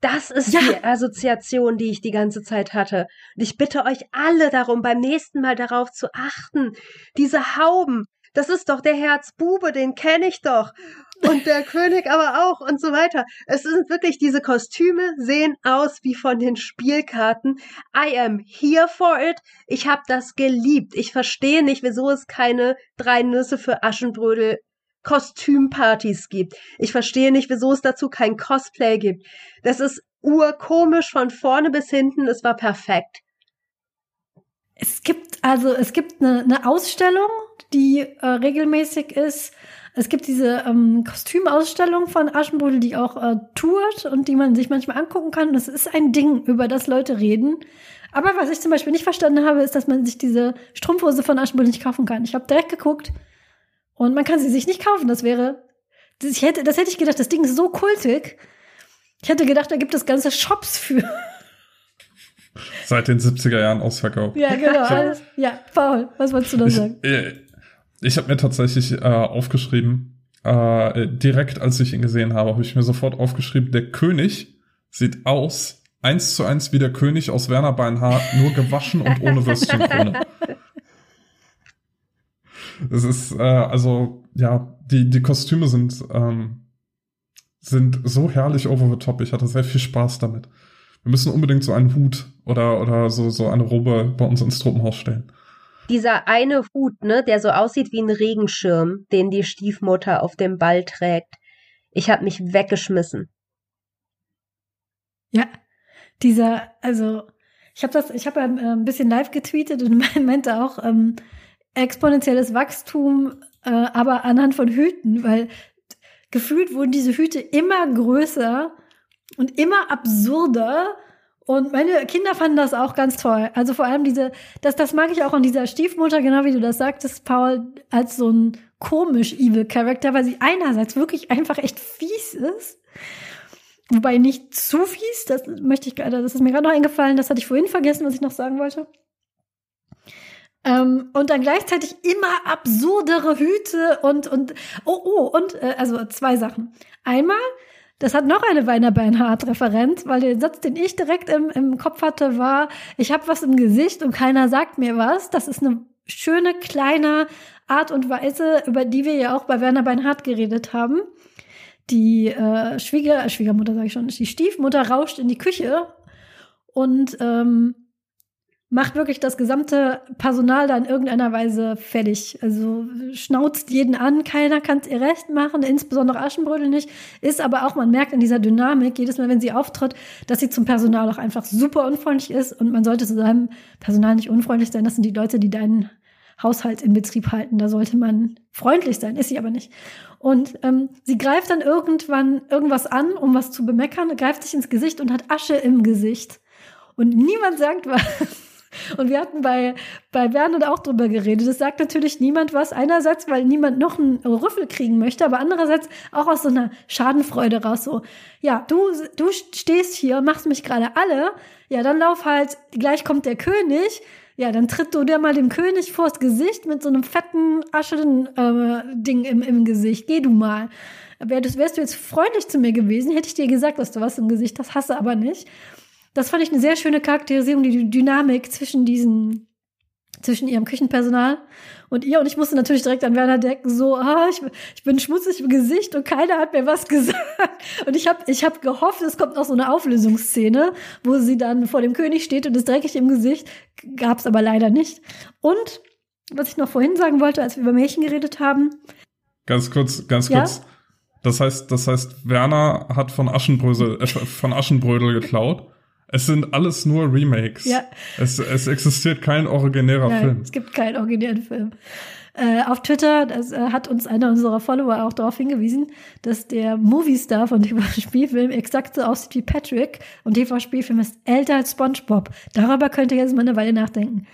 Das ist Ja. die Assoziation, die ich die ganze Zeit hatte. Und ich bitte euch alle darum, beim nächsten Mal darauf zu achten. Diese Hauben, das ist doch der Herzbube, den kenne ich doch. Und der König aber auch und so weiter. Es sind wirklich, diese Kostüme sehen aus wie von den Spielkarten. I am here for it. Ich habe das geliebt. Ich verstehe nicht, wieso es keine drei Nüsse für Aschenbrödel Kostümpartys gibt. Ich verstehe nicht, wieso es dazu kein Cosplay gibt. Das ist urkomisch von vorne bis hinten. Es war perfekt. Es gibt also es gibt eine, eine Ausstellung, die äh, regelmäßig ist. Es gibt diese ähm, Kostümausstellung von Aschenbrödel, die auch äh, tourt und die man sich manchmal angucken kann. Das ist ein Ding, über das Leute reden. Aber was ich zum Beispiel nicht verstanden habe, ist, dass man sich diese Strumpfhose von Aschenbrödel nicht kaufen kann. Ich habe direkt geguckt und man kann sie sich nicht kaufen. Das wäre, das, ich hätte, das hätte ich gedacht, das Ding ist so kultig. Ich hätte gedacht, da gibt es ganze Shops für. Seit den 70er Jahren ausverkauft. Ja, genau. Alles. Ja, Paul, was wolltest du da Ich, sagen? äh, ich habe mir tatsächlich äh, aufgeschrieben, äh, direkt als ich ihn gesehen habe, habe ich mir sofort aufgeschrieben, der König sieht aus, eins zu eins wie der König aus Werner Beinhardt, nur gewaschen und ohne Würstchenkrone. Es ist, äh, also, ja, die, die Kostüme sind, ähm, sind so herrlich over the top. Ich hatte sehr viel Spaß damit. Wir müssen unbedingt so einen Hut oder, oder so, so eine Robe bei uns ins Tropenhaus stellen. Dieser eine Hut, ne, der so aussieht wie ein Regenschirm, den die Stiefmutter auf dem Ball trägt. Ich habe mich weggeschmissen. Ja, dieser, also ich habe das, ich habe ähm, ein bisschen live getweetet und meinte auch ähm, exponentielles Wachstum, äh, aber anhand von Hüten, weil gefühlt wurden diese Hüte immer größer und immer absurder. Und meine Kinder fanden das auch ganz toll. Also vor allem diese, das, das mag ich auch an dieser Stiefmutter, genau wie du das sagtest, Paul, als so ein komisch evil Charakter, weil sie einerseits wirklich einfach echt fies ist. Wobei nicht zu fies, das möchte ich gerade, das ist mir gerade noch eingefallen, das hatte ich vorhin vergessen, was ich noch sagen wollte. Ähm, und dann gleichzeitig immer absurdere Hüte und, und, oh, oh, und, äh, also zwei Sachen. Einmal, das hat noch eine Weiner Bernhard-Referenz, weil der Satz, den ich direkt im, im Kopf hatte, war, ich habe was im Gesicht und keiner sagt mir was. Das ist eine schöne, kleine Art und Weise, über die wir ja auch bei Werner Beinhardt geredet haben. Die äh, Schwieger, Schwiegermutter sage ich schon, die Stiefmutter rauscht in die Küche und ähm, macht wirklich das gesamte Personal da in irgendeiner Weise fertig. Also schnauzt jeden an, keiner kann es ihr recht machen, insbesondere Aschenbrödel nicht. Ist aber auch, man merkt in dieser Dynamik, jedes Mal, wenn sie auftritt, dass sie zum Personal auch einfach super unfreundlich ist und man sollte zu seinem Personal nicht unfreundlich sein. Das sind die Leute, die deinen Haushalt in Betrieb halten. Da sollte man freundlich sein, ist sie aber nicht. Und ähm, sie greift dann irgendwann irgendwas an, um was zu bemeckern, greift sich ins Gesicht und hat Asche im Gesicht. Und niemand sagt was. Und wir hatten bei, bei Werner auch drüber geredet. Das sagt natürlich niemand was. Einerseits, weil niemand noch einen Rüffel kriegen möchte, aber andererseits auch aus so einer Schadenfreude raus. So, ja, du, du stehst hier, machst mich gerade alle. Ja, dann lauf halt, gleich kommt der König. Ja, dann tritt du dir mal dem König vors Gesicht mit so einem fetten Aschen-Ding äh, im, im Gesicht. Geh du mal. Wärst, wärst du jetzt freundlich zu mir gewesen, hätte ich dir gesagt, dass du was im Gesicht hast, hasse aber nicht. Das fand ich eine sehr schöne Charakterisierung, die Dynamik zwischen diesen, zwischen ihrem Küchenpersonal und ihr. Und ich musste natürlich direkt an Werner denken, so, ah, ich, ich bin schmutzig im Gesicht und keiner hat mir was gesagt. Und ich habe ich hab gehofft, es kommt noch so eine Auflösungsszene, wo sie dann vor dem König steht und ist dreckig im Gesicht. Gab's aber leider nicht. Und was ich noch vorhin sagen wollte, als wir über Märchen geredet haben. Ganz kurz, ganz ja? kurz. Das heißt, das heißt, Werner hat von Aschenbrösel, äh, von Aschenbrödel geklaut. Es sind alles nur Remakes. Ja. Es, es existiert kein originärer Nein, Film. Es gibt keinen originären Film. Äh, auf Twitter das, äh, hat uns einer unserer Follower auch darauf hingewiesen, dass der Movie-Star von TV-Spielfilm exakt so aussieht wie Patrick und TV-Spielfilm ist älter als SpongeBob. Darüber könnt ihr jetzt mal eine Weile nachdenken.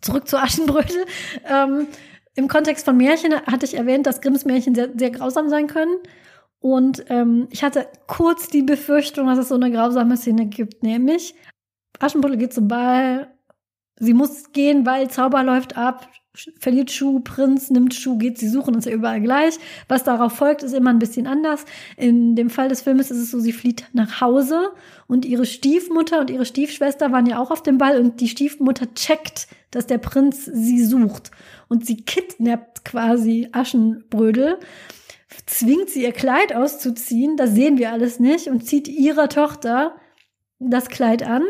Zurück zu Aschenbrödel. Ähm, Im Kontext von Märchen hatte ich erwähnt, dass Grimms Märchen sehr, sehr grausam sein können. Und ähm, ich hatte kurz die Befürchtung, dass es so eine grausame Szene gibt, nämlich Aschenputtel geht zum Ball, sie muss gehen, weil Zauber läuft ab, verliert Schuh, Prinz nimmt Schuh, geht sie suchen, ist ja überall gleich. Was darauf folgt, ist immer ein bisschen anders. In dem Fall des Filmes ist es so, sie flieht nach Hause und ihre Stiefmutter und ihre Stiefschwester waren ja auch auf dem Ball und die Stiefmutter checkt, dass der Prinz sie sucht und sie kidnappt quasi Aschenbrödel zwingt sie ihr Kleid auszuziehen, das sehen wir alles nicht, und zieht ihrer Tochter das Kleid an.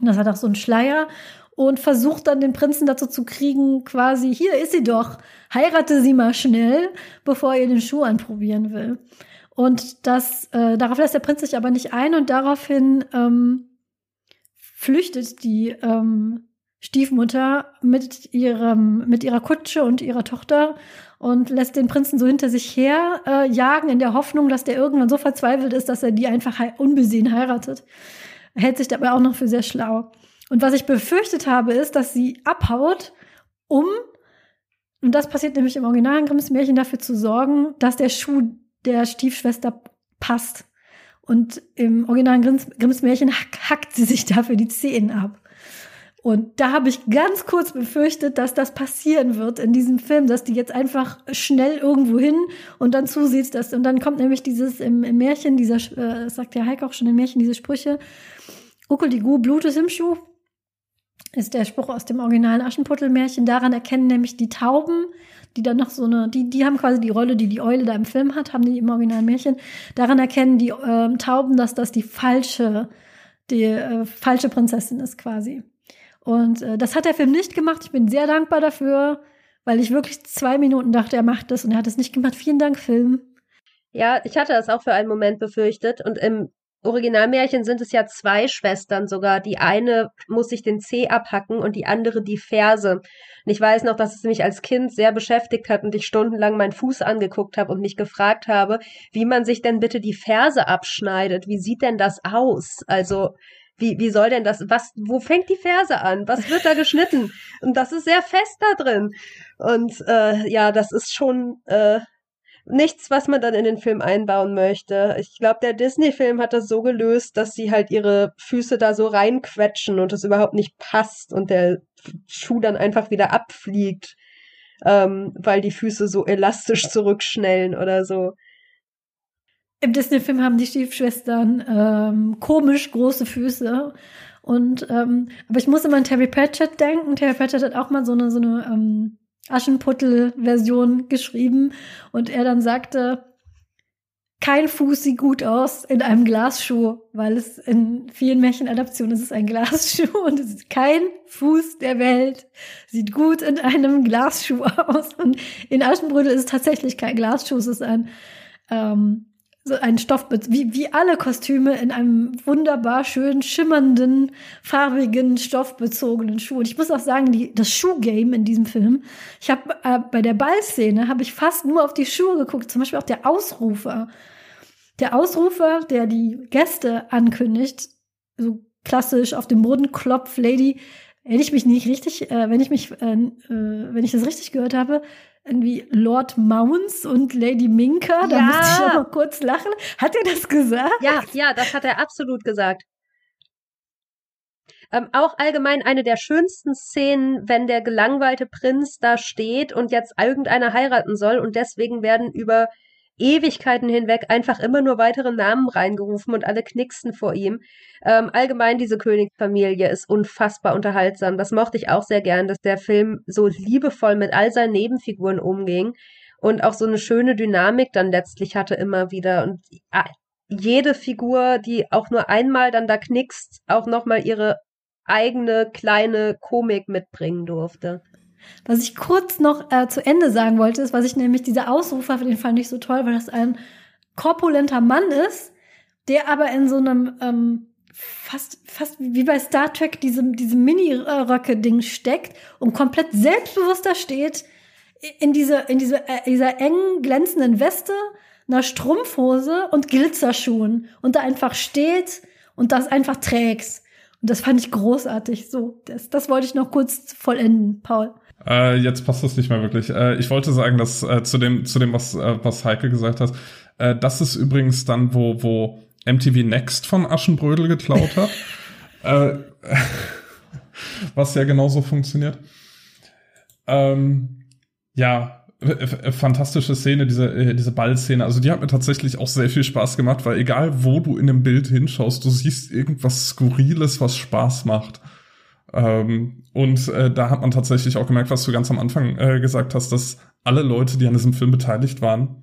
Das hat auch so einen Schleier und versucht dann den Prinzen dazu zu kriegen, quasi, hier ist sie doch, heirate sie mal schnell, bevor ihr den Schuh anprobieren will. Und das, äh, darauf lässt der Prinz sich aber nicht ein und daraufhin ähm, flüchtet die ähm, Stiefmutter mit ihrem, mit ihrer Kutsche und ihrer Tochter und lässt den Prinzen so hinter sich her äh, jagen in der Hoffnung, dass der irgendwann so verzweifelt ist, dass er die einfach unbesehen heiratet. Hält sich dabei auch noch für sehr schlau. Und was ich befürchtet habe, ist, dass sie abhaut, um, und das passiert nämlich im originalen Grimms Märchen, dafür zu sorgen, dass der Schuh der Stiefschwester passt. Und im originalen Grimms, Grimms Märchen hackt sie sich dafür die Zehen ab. Und da habe ich ganz kurz befürchtet, dass das passieren wird in diesem Film, dass die jetzt einfach schnell irgendwo hin und dann zusieht, dass, und dann kommt nämlich dieses im, im Märchen, dieser, äh, sagt der Heike auch schon im Märchen, diese Sprüche, Uckel die Gu, Blut ist im Schuh, ist der Spruch aus dem originalen Aschenputtel-Märchen. Daran erkennen nämlich die Tauben, die dann noch so eine, die, die haben quasi die Rolle, die die Eule da im Film hat, haben die im originalen Märchen. Daran erkennen die äh, Tauben, dass das die falsche, die äh, falsche Prinzessin ist quasi. Und äh, das hat der Film nicht gemacht. Ich bin sehr dankbar dafür, weil ich wirklich zwei Minuten dachte, er macht das und er hat es nicht gemacht. Vielen Dank, Film. Ja, ich hatte das auch für einen Moment befürchtet. Und im Originalmärchen sind es ja zwei Schwestern sogar. Die eine muss sich den Zeh abhacken und die andere die Ferse. Und ich weiß noch, dass es mich als Kind sehr beschäftigt hat und ich stundenlang meinen Fuß angeguckt habe und mich gefragt habe, wie man sich denn bitte die Ferse abschneidet. Wie sieht denn das aus? Also, wie, wie soll denn das, was, wo fängt die Ferse an? Was wird da geschnitten? Und das ist sehr fest da drin. Und äh, ja, das ist schon äh, nichts, was man dann in den Film einbauen möchte. Ich glaube, der Disney-Film hat das so gelöst, dass sie halt ihre Füße da so reinquetschen und das überhaupt nicht passt. Und der Schuh dann einfach wieder abfliegt, ähm, weil die Füße so elastisch zurückschnellen oder so. Im Disney-Film haben die Stiefschwestern ähm, komisch große Füße. Und ähm, aber ich muss immer an Terry Pratchett denken. Terry Pratchett hat auch mal so eine so eine ähm, Aschenputtel-Version geschrieben und er dann sagte, kein Fuß sieht gut aus in einem Glasschuh, weil es in vielen Märchenadaptionen ist es ein Glasschuh und es ist kein Fuß der Welt sieht gut in einem Glasschuh aus. Und in Aschenbrödel ist es tatsächlich kein Glasschuh, es ist ein ähm, so ein Stoff, wie, wie alle Kostüme in einem wunderbar schön schimmernden, farbigen, stoffbezogenen Schuh. Und ich muss auch sagen, die, das Schuhgame in diesem Film, ich habe äh, bei der Ballszene habe ich fast nur auf die Schuhe geguckt, zum Beispiel auch der Ausrufer. Der Ausrufer, der die Gäste ankündigt, so klassisch auf dem Boden klopft, Lady, wenn ich mich nicht richtig, äh, wenn ich mich, äh, äh, wenn ich das richtig gehört habe, irgendwie Lord Mounts und Lady Minka. Da ja. musste ich auch mal kurz lachen. Hat er das gesagt? Ja, ja, das hat er absolut gesagt. Ähm, auch allgemein eine der schönsten Szenen, wenn der gelangweilte Prinz da steht und jetzt irgendeiner heiraten soll und deswegen werden über Ewigkeiten hinweg einfach immer nur weitere Namen reingerufen und alle knicksten vor ihm. Ähm, allgemein diese Königsfamilie ist unfassbar unterhaltsam. Das mochte ich auch sehr gern, dass der Film so liebevoll mit all seinen Nebenfiguren umging und auch so eine schöne Dynamik dann letztlich hatte immer wieder und ah, jede Figur, die auch nur einmal dann da knickst, auch nochmal ihre eigene kleine Komik mitbringen durfte. Was ich kurz noch äh, zu Ende sagen wollte, ist, was ich nämlich, dieser Ausrufer, den fand ich so toll, weil das ein korpulenter Mann ist, der aber in so einem ähm, fast, fast wie bei Star Trek diesem, diesem Mini-Röcke-Ding steckt und komplett selbstbewusster steht in dieser, in dieser, äh, dieser engen, glänzenden Weste, einer Strumpfhose und Glitzerschuhen und da einfach steht und das einfach trägst. Und das fand ich großartig. So, das, das wollte ich noch kurz vollenden, Paul. Äh, jetzt passt das nicht mehr wirklich. Äh, ich wollte sagen, dass äh, zu dem, zu dem, was, äh, was Heike gesagt hat, äh, das ist übrigens dann, wo, wo MTV Next von Aschenbrödel geklaut hat. äh, was ja genauso funktioniert. Ähm, ja, fantastische Szene, diese, äh, diese Ballszene. Also die hat mir tatsächlich auch sehr viel Spaß gemacht, weil egal wo du in dem Bild hinschaust, du siehst irgendwas Skurriles, was Spaß macht. Ähm, und äh, da hat man tatsächlich auch gemerkt, was du ganz am Anfang äh, gesagt hast, dass alle Leute, die an diesem Film beteiligt waren,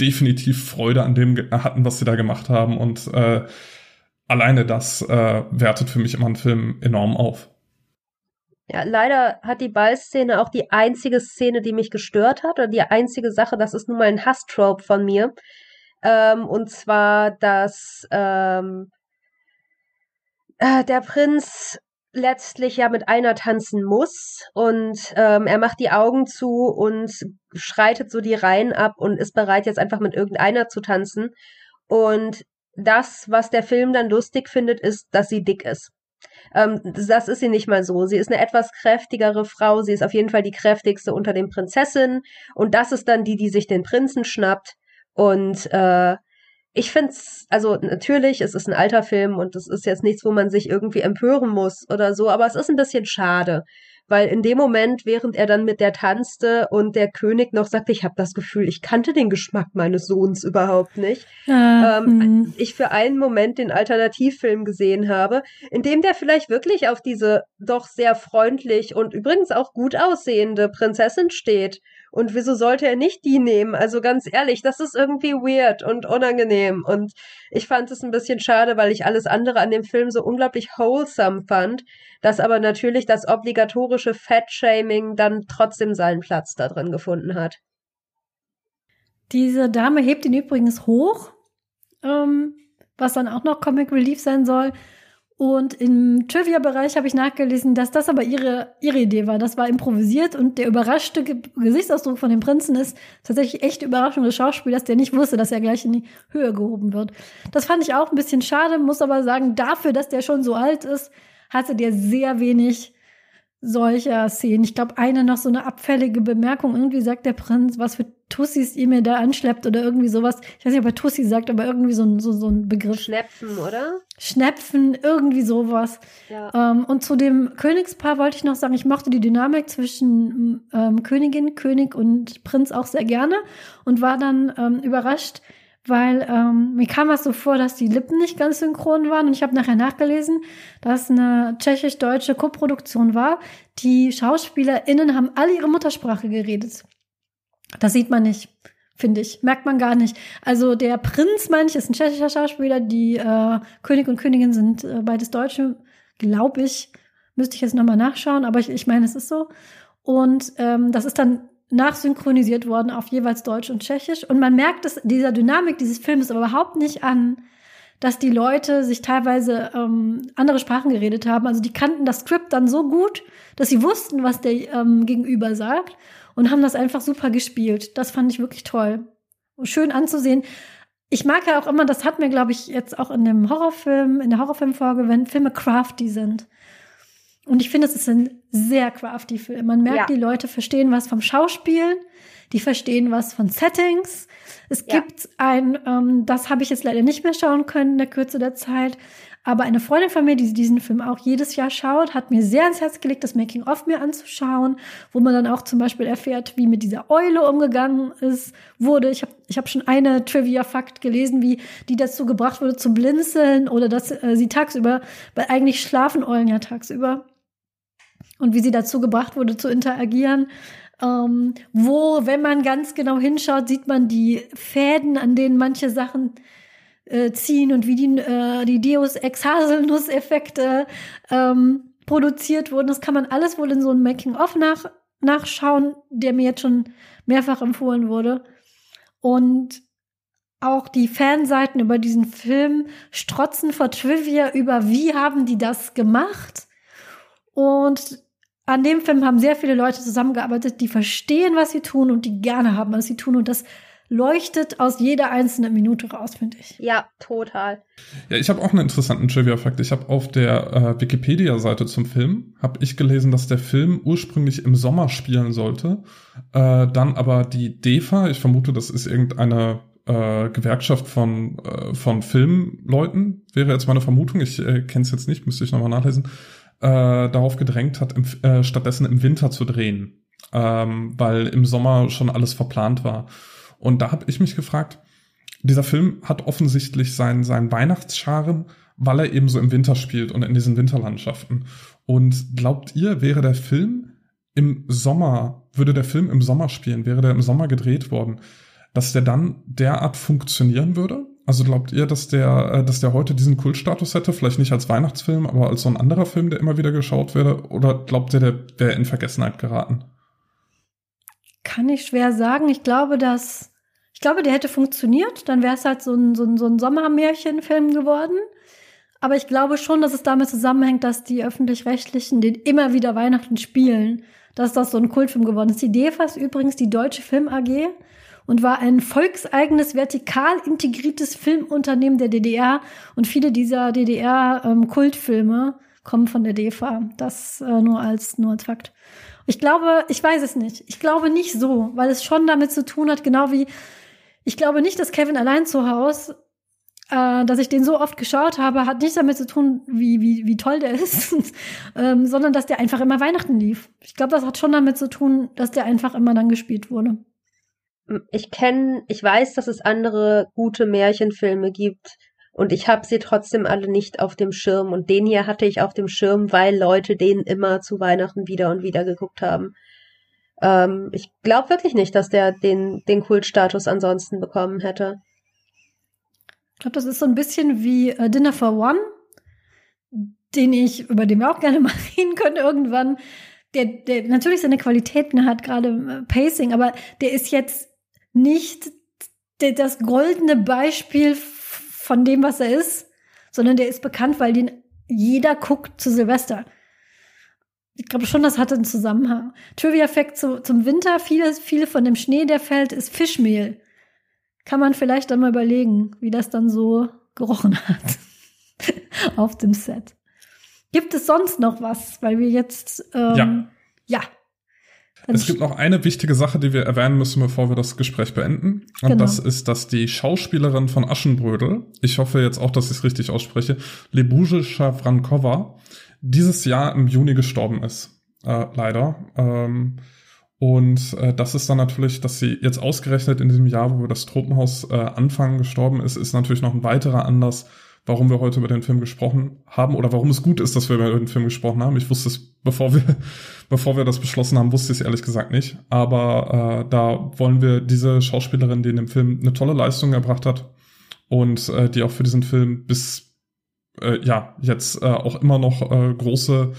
definitiv Freude an dem hatten, was sie da gemacht haben. Und äh, alleine das äh, wertet für mich immer einen Film enorm auf. Ja, leider hat die Ballszene auch die einzige Szene, die mich gestört hat, oder die einzige Sache, das ist nun mal ein Hasstrope von mir. Ähm, und zwar, dass ähm, äh, der Prinz letztlich ja mit einer tanzen muss und ähm, er macht die Augen zu und schreitet so die Reihen ab und ist bereit jetzt einfach mit irgendeiner zu tanzen und das, was der Film dann lustig findet, ist, dass sie dick ist. Ähm, das ist sie nicht mal so. Sie ist eine etwas kräftigere Frau. Sie ist auf jeden Fall die kräftigste unter den Prinzessinnen. Und das ist dann die, die sich den Prinzen schnappt. Und äh, ich finde es, also natürlich, es ist ein alter Film und es ist jetzt nichts, wo man sich irgendwie empören muss oder so, aber es ist ein bisschen schade, weil in dem Moment, während er dann mit der tanzte und der König noch sagte, ich habe das Gefühl, ich kannte den Geschmack meines Sohns überhaupt nicht, ja, ähm, hm. ich für einen Moment den Alternativfilm gesehen habe, in dem der vielleicht wirklich auf diese doch sehr freundlich und übrigens auch gut aussehende Prinzessin steht und wieso sollte er nicht die nehmen? Also ganz ehrlich, das ist irgendwie weird und unangenehm. Und ich fand es ein bisschen schade, weil ich alles andere an dem Film so unglaublich wholesome fand, dass aber natürlich das obligatorische Fat-Shaming dann trotzdem seinen Platz da drin gefunden hat. Diese Dame hebt ihn übrigens hoch, ähm, was dann auch noch Comic Relief sein soll. Und im Trivia-Bereich habe ich nachgelesen, dass das aber ihre, ihre Idee war. Das war improvisiert und der überraschte Ge Gesichtsausdruck von dem Prinzen ist tatsächlich echt Überraschung des Schauspielers, der nicht wusste, dass er gleich in die Höhe gehoben wird. Das fand ich auch ein bisschen schade, muss aber sagen, dafür, dass der schon so alt ist, hatte der sehr wenig solcher Szenen. Ich glaube, eine noch so eine abfällige Bemerkung. Irgendwie sagt der Prinz, was für Tussis ihr mir da anschleppt oder irgendwie sowas. Ich weiß nicht, ob er Tussi sagt, aber irgendwie so ein, so, so ein Begriff. Schnepfen, oder? Schnepfen, irgendwie sowas. Ja. Ähm, und zu dem Königspaar wollte ich noch sagen, ich mochte die Dynamik zwischen ähm, Königin, König und Prinz auch sehr gerne und war dann ähm, überrascht, weil ähm, mir kam es so vor, dass die Lippen nicht ganz synchron waren. Und ich habe nachher nachgelesen, dass eine tschechisch-deutsche Koproduktion war. Die SchauspielerInnen haben alle ihre Muttersprache geredet. Das sieht man nicht, finde ich. Merkt man gar nicht. Also der Prinz, meine ich, ist ein tschechischer Schauspieler. Die äh, König und Königin sind äh, beides Deutsche, glaube ich. Müsste ich jetzt nochmal nachschauen, aber ich, ich meine, es ist so. Und ähm, das ist dann nachsynchronisiert worden auf jeweils Deutsch und Tschechisch. Und man merkt es dieser Dynamik dieses Films überhaupt nicht an, dass die Leute sich teilweise ähm, andere Sprachen geredet haben. Also die kannten das Skript dann so gut, dass sie wussten, was der ähm, Gegenüber sagt und haben das einfach super gespielt. Das fand ich wirklich toll. Schön anzusehen. Ich mag ja auch immer, das hat mir, glaube ich, jetzt auch in dem Horrorfilm, in der Horrorfilmfolge, wenn Filme crafty sind. Und ich finde, es ist ein sehr crafty Film. Man merkt, Ja. die Leute verstehen was vom Schauspielen, die verstehen was von Settings. Es Ja. gibt ein, ähm, das habe ich jetzt leider nicht mehr schauen können in der Kürze der Zeit, aber eine Freundin von mir, die diesen Film auch jedes Jahr schaut, hat mir sehr ans Herz gelegt, das Making-of mir anzuschauen, wo man dann auch zum Beispiel erfährt, wie mit dieser Eule umgegangen ist, wurde. Ich habe ich hab schon eine Trivia-Fakt gelesen, wie die dazu gebracht wurde zu blinzeln oder dass äh, sie tagsüber, weil eigentlich schlafen Eulen ja tagsüber und wie sie dazu gebracht wurde zu interagieren. Ähm, wo, wenn man ganz genau hinschaut, sieht man die Fäden, an denen manche Sachen äh, ziehen und wie die, äh, die Deus Ex Haselnuss-Effekte ähm, produziert wurden. Das kann man alles wohl in so einem Making-of nach, nachschauen, der mir jetzt schon mehrfach empfohlen wurde. Und auch die Fanseiten über diesen Film strotzen vor Trivia über, wie haben die das gemacht. Und an dem Film haben sehr viele Leute zusammengearbeitet, die verstehen, was sie tun und die gerne haben, was sie tun. Und das leuchtet aus jeder einzelnen Minute raus, finde ich. Ja, total. Ja, ich habe auch einen interessanten Trivia-Fakt. Ich habe auf der äh, Wikipedia-Seite zum Film, habe ich gelesen, dass der Film ursprünglich im Sommer spielen sollte, äh, dann aber die DEFA, ich vermute, das ist irgendeine äh, Gewerkschaft von, äh, von Filmleuten, wäre jetzt meine Vermutung, ich äh, kenne es jetzt nicht, müsste ich nochmal nachlesen, äh, darauf gedrängt hat, im, äh, stattdessen im Winter zu drehen, ähm, weil im Sommer schon alles verplant war. Und da habe ich mich gefragt, dieser Film hat offensichtlich seinen, seinen Weihnachtscharme, weil er eben so im Winter spielt und in diesen Winterlandschaften. Und glaubt ihr, wäre der Film im Sommer, würde der Film im Sommer spielen, wäre der im Sommer gedreht worden, dass der dann derart funktionieren würde? Also glaubt ihr, dass der, äh, dass der heute diesen Kultstatus hätte? Vielleicht nicht als Weihnachtsfilm, aber als so ein anderer Film, der immer wieder geschaut werde? Oder glaubt ihr, der wäre in Vergessenheit geraten? Kann ich schwer sagen. Ich glaube, dass ich glaube, der hätte funktioniert. Dann wäre es halt so ein, so ein, so ein Sommermärchenfilm geworden. Aber ich glaube schon, dass es damit zusammenhängt, dass die öffentlich-rechtlichen den immer wieder Weihnachten spielen. Dass das so ein Kultfilm geworden ist. Die DEFA ist übrigens die Deutsche Film AG und war ein volkseigenes, vertikal integriertes Filmunternehmen der DDR. Und viele dieser DDR-Kultfilme kommen von der DEFA. Das äh, nur als nur als Fakt. Ich glaube, ich weiß es nicht. Ich glaube nicht so, weil es schon damit zu tun hat, genau wie ich glaube nicht, dass Kevin allein zu Hause, äh, dass ich den so oft geschaut habe, hat nichts damit zu tun, wie, wie, wie toll der ist, ähm, sondern dass der einfach immer Weihnachten lief. Ich glaube, das hat schon damit zu tun, dass der einfach immer dann gespielt wurde. Ich kenne, ich weiß, dass es andere gute Märchenfilme gibt und ich habe sie trotzdem alle nicht auf dem Schirm und den hier hatte ich auf dem Schirm, weil Leute den immer zu Weihnachten wieder und wieder geguckt haben. Ähm, ich glaube wirklich nicht, dass der den, den Kultstatus ansonsten bekommen hätte. Ich glaube, das ist so ein bisschen wie äh, Dinner for One, den ich, über den wir auch gerne mal reden können irgendwann. Der, der natürlich seine Qualitäten hat, gerade äh, Pacing, aber der ist jetzt nicht das goldene Beispiel von dem, was er ist, sondern der ist bekannt, weil den jeder guckt zu Silvester. Ich glaube schon, das hat einen Zusammenhang. Trivia-Fact zu, zum Winter, viele, viele von dem Schnee, der fällt, ist Fischmehl. Kann man vielleicht dann mal überlegen, wie das dann so gerochen hat auf dem Set. Gibt es sonst noch was? Weil wir jetzt, ähm, Ja. ja. Es gibt noch eine wichtige Sache, die wir erwähnen müssen, bevor wir das Gespräch beenden. Und Genau. das ist, dass die Schauspielerin von Aschenbrödel, ich hoffe jetzt auch, dass ich es richtig ausspreche, Lebuje Schawrankova, dieses Jahr im Juni gestorben ist. Äh, leider. Ähm, und äh, das ist dann natürlich, dass sie jetzt ausgerechnet in diesem Jahr, wo wir das Tropenhaus äh, anfangen, gestorben ist, ist natürlich noch ein weiterer Anlass, warum wir heute über den Film gesprochen haben oder warum es gut ist, dass wir über den Film gesprochen haben. Ich wusste es, bevor wir, bevor wir das beschlossen haben, wusste ich es ehrlich gesagt nicht. Aber äh, da wollen wir diese Schauspielerin, die in dem Film eine tolle Leistung erbracht hat und äh, die auch für diesen Film bis äh, ja jetzt äh, auch immer noch äh, große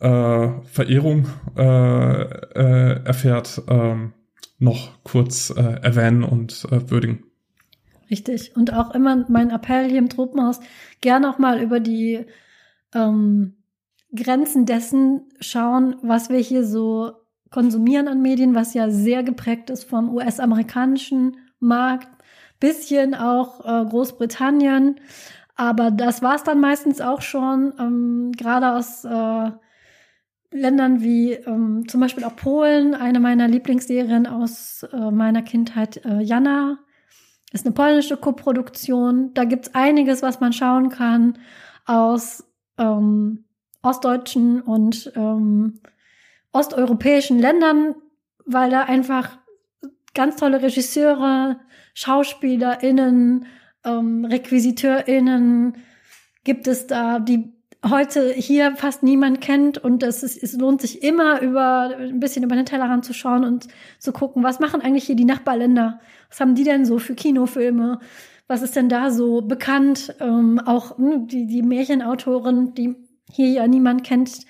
äh, Verehrung äh, äh, erfährt, ähm, noch kurz äh, erwähnen und äh, würdigen. Richtig. Und auch immer mein Appell hier im Tropenhaus, gerne auch mal über die ähm, Grenzen dessen schauen, was wir hier so konsumieren an Medien, was ja sehr geprägt ist vom US-amerikanischen Markt, bisschen auch äh, Großbritannien. Aber das war es dann meistens auch schon, ähm, gerade aus äh, Ländern wie ähm, zum Beispiel auch Polen, eine meiner Lieblingsserien aus äh, meiner Kindheit, äh, Jana, ist eine polnische Koproduktion. Da gibt's einiges, was man schauen kann aus ähm, ostdeutschen und ähm, osteuropäischen Ländern, weil da einfach ganz tolle Regisseure, SchauspielerInnen, ähm, RequisiteurInnen gibt es da, die heute hier fast niemand kennt und es, ist, es lohnt sich immer über ein bisschen über den Tellerrand zu schauen und zu gucken, was machen eigentlich hier die Nachbarländer? Was haben die denn so für Kinofilme? Was ist denn da so bekannt? Ähm, auch hm, die, die Märchenautorin, die hier ja niemand kennt,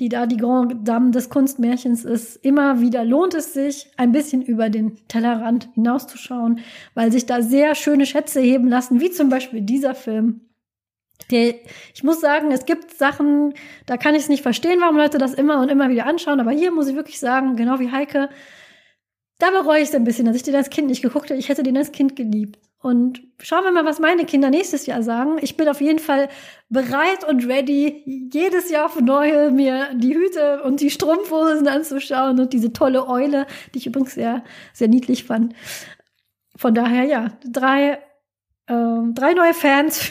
die da die Grand Dame des Kunstmärchens ist. Immer wieder lohnt es sich, ein bisschen über den Tellerrand hinauszuschauen, weil sich da sehr schöne Schätze heben lassen, wie zum Beispiel dieser Film. Der, ich muss sagen, es gibt Sachen, da kann ich es nicht verstehen, warum Leute das immer und immer wieder anschauen, aber hier muss ich wirklich sagen, genau wie Heike, da bereue ich es ein bisschen, dass ich den als Kind nicht geguckt habe. Ich hätte den als Kind geliebt. Und schauen wir mal, was meine Kinder nächstes Jahr sagen. Ich bin auf jeden Fall bereit und ready, jedes Jahr auf neue mir die Hüte und die Strumpfhosen anzuschauen und diese tolle Eule, die ich übrigens sehr, sehr niedlich fand. Von daher, ja, drei, ähm, drei neue Fans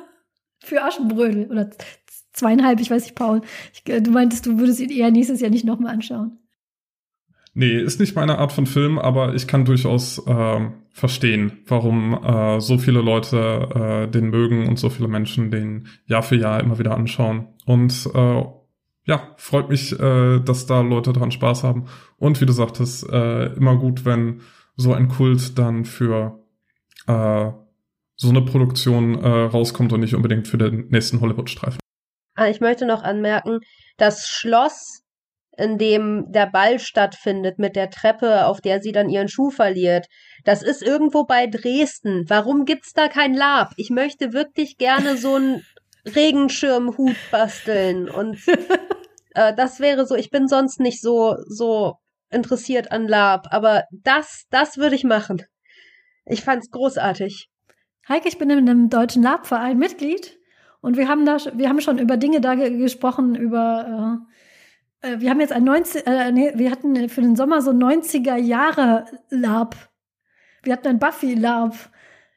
für Aschenbrödel oder zweieinhalb, ich weiß nicht, Paul. Ich, du meintest, du würdest ihn eher nächstes Jahr nicht nochmal anschauen. Nee, ist nicht meine Art von Film, aber ich kann durchaus ähm, verstehen, warum äh, so viele Leute äh, den mögen und so viele Menschen den Jahr für Jahr immer wieder anschauen. Und äh, ja, freut mich, äh, dass da Leute dran Spaß haben. Und wie du sagtest, äh, immer gut, wenn so ein Kult dann für äh, so eine Produktion äh, rauskommt und nicht unbedingt für den nächsten Hollywood-Streifen. Ah, Ich möchte noch anmerken, das Schloss, in dem der Ball stattfindet, mit der Treppe, auf der sie dann ihren Schuh verliert, das ist irgendwo bei Dresden. Warum gibt's da kein Lab? Ich möchte wirklich gerne so einen Regenschirmhut basteln und äh, das wäre so, ich bin sonst nicht so, so interessiert an Lab, aber das, das würde ich machen. Ich fand's großartig. Heike, ich bin in einem deutschen Labverein Mitglied und wir haben da, wir haben schon über Dinge da ge gesprochen, über, äh, wir haben jetzt ein 90, äh, nee, wir hatten für den Sommer so 90er Jahre Lab. Wir hatten ein Buffy Lab.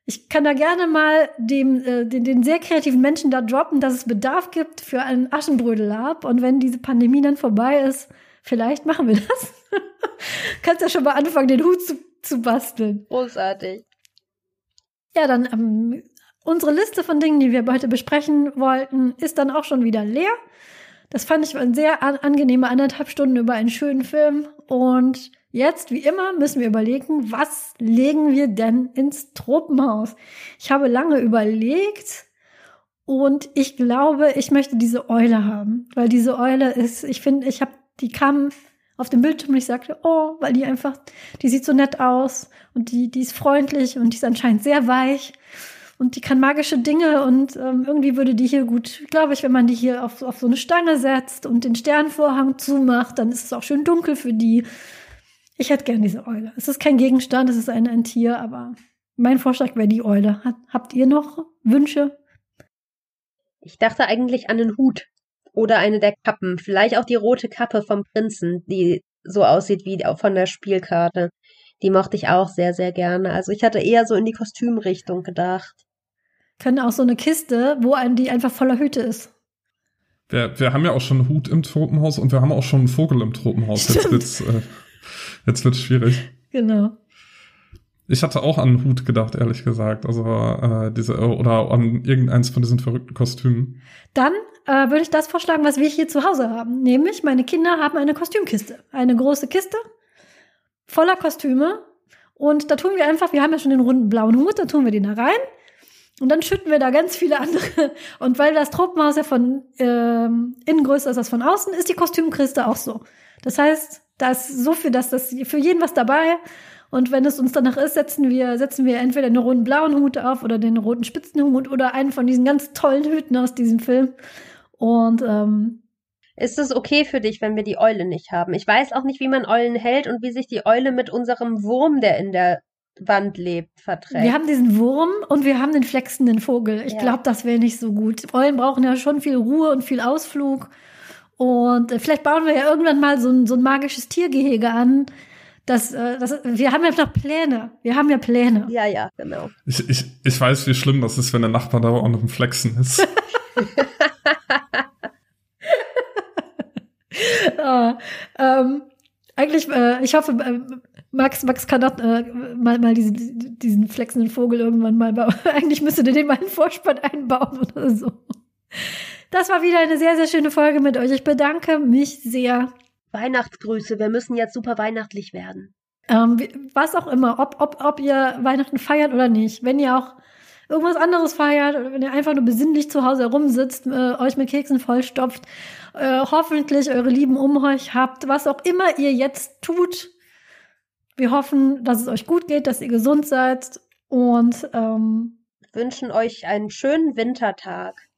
Ich kann da gerne mal dem, äh, den, den sehr kreativen Menschen da droppen, dass es Bedarf gibt für einen Aschenbrödel Lab und wenn diese Pandemie dann vorbei ist, vielleicht machen wir das. Kannst ja schon mal anfangen, den Hut zu, zu basteln. Großartig. Ja, dann ähm, unsere Liste von Dingen, die wir heute besprechen wollten, ist dann auch schon wieder leer. Das fand ich eine sehr an angenehme anderthalb Stunden über einen schönen Film. Und jetzt, wie immer, müssen wir überlegen, was legen wir denn ins Tropenhaus? Ich habe lange überlegt und ich glaube, ich möchte diese Eule haben, weil diese Eule ist, ich finde, ich habe, die kam auf dem Bildschirm und ich sagte, oh, weil die einfach, die sieht so nett aus und die, die ist freundlich und die ist anscheinend sehr weich und die kann magische Dinge und ähm, irgendwie würde die hier gut, glaube ich, wenn man die hier auf, auf so eine Stange setzt und den Sternvorhang zumacht, dann ist es auch schön dunkel für die. Ich hätte gern diese Eule. Es ist kein Gegenstand, es ist ein, ein Tier, aber mein Vorschlag wäre die Eule. Hat, habt ihr noch Wünsche? Ich dachte eigentlich an einen Hut oder eine der Kappen. Vielleicht auch die rote Kappe vom Prinzen, die so aussieht wie von der Spielkarte. Die mochte ich auch sehr, sehr gerne. Also ich hatte eher so in die Kostümrichtung gedacht. Können auch so eine Kiste, wo einem die einfach voller Hüte ist. Wir, wir haben ja auch schon einen Hut im Tropenhaus und wir haben auch schon einen Vogel im Tropenhaus. Jetzt wird's, äh, jetzt wird's schwierig. Genau. Ich hatte auch an einen Hut gedacht, ehrlich gesagt. Also äh, diese oder an irgendeins von diesen verrückten Kostümen. Dann äh, würde ich das vorschlagen, was wir hier zu Hause haben. Nämlich, meine Kinder haben eine Kostümkiste. Eine große Kiste voller Kostüme. Und da tun wir einfach, wir haben ja schon den runden blauen Hut, da tun wir den da rein. Und dann schütten wir da ganz viele andere. Und weil das Tropenhaus ja von ähm, innen größer ist als von außen, ist die Kostümkiste auch so. Das heißt, da ist so viel, dass das für jeden was dabei. Und wenn es uns danach ist, setzen wir, setzen wir entweder den roten blauen Hut auf oder den roten Spitzenhut oder einen von diesen ganz tollen Hüten aus diesem Film. Und ähm, ist es okay für dich, wenn wir die Eule nicht haben? Ich weiß auch nicht, wie man Eulen hält und wie sich die Eule mit unserem Wurm, der in der Wand lebt, verträgt. Wir haben diesen Wurm und wir haben den flexenden Vogel. Ich ja. glaube, das wäre nicht so gut. Eulen brauchen ja schon viel Ruhe und viel Ausflug. Und äh, vielleicht bauen wir ja irgendwann mal so ein, so ein magisches Tiergehege an, das, äh, das, wir haben ja noch Pläne. Wir haben ja Pläne. Ja, ja, genau. Ich, ich, ich weiß, wie schlimm das ist, wenn der Nachbar da auch noch im Flexen ist. ah, ähm, eigentlich, äh, ich hoffe, äh, Max, Max kann auch, äh, mal, mal diesen, diesen flexenden Vogel irgendwann mal bauen. Eigentlich müsste der den mal einen Vorspann einbauen oder so. Das war wieder eine sehr, sehr schöne Folge mit euch. Ich bedanke mich sehr Weihnachtsgrüße, wir müssen jetzt super weihnachtlich werden. Ähm, was auch immer, ob, ob, ob ihr Weihnachten feiert oder nicht. Wenn ihr auch irgendwas anderes feiert oder wenn ihr einfach nur besinnlich zu Hause herumsitzt, äh, euch mit Keksen vollstopft, äh, hoffentlich eure Lieben um euch habt, was auch immer ihr jetzt tut. Wir hoffen, dass es euch gut geht, dass ihr gesund seid und ähm, wünschen euch einen schönen Wintertag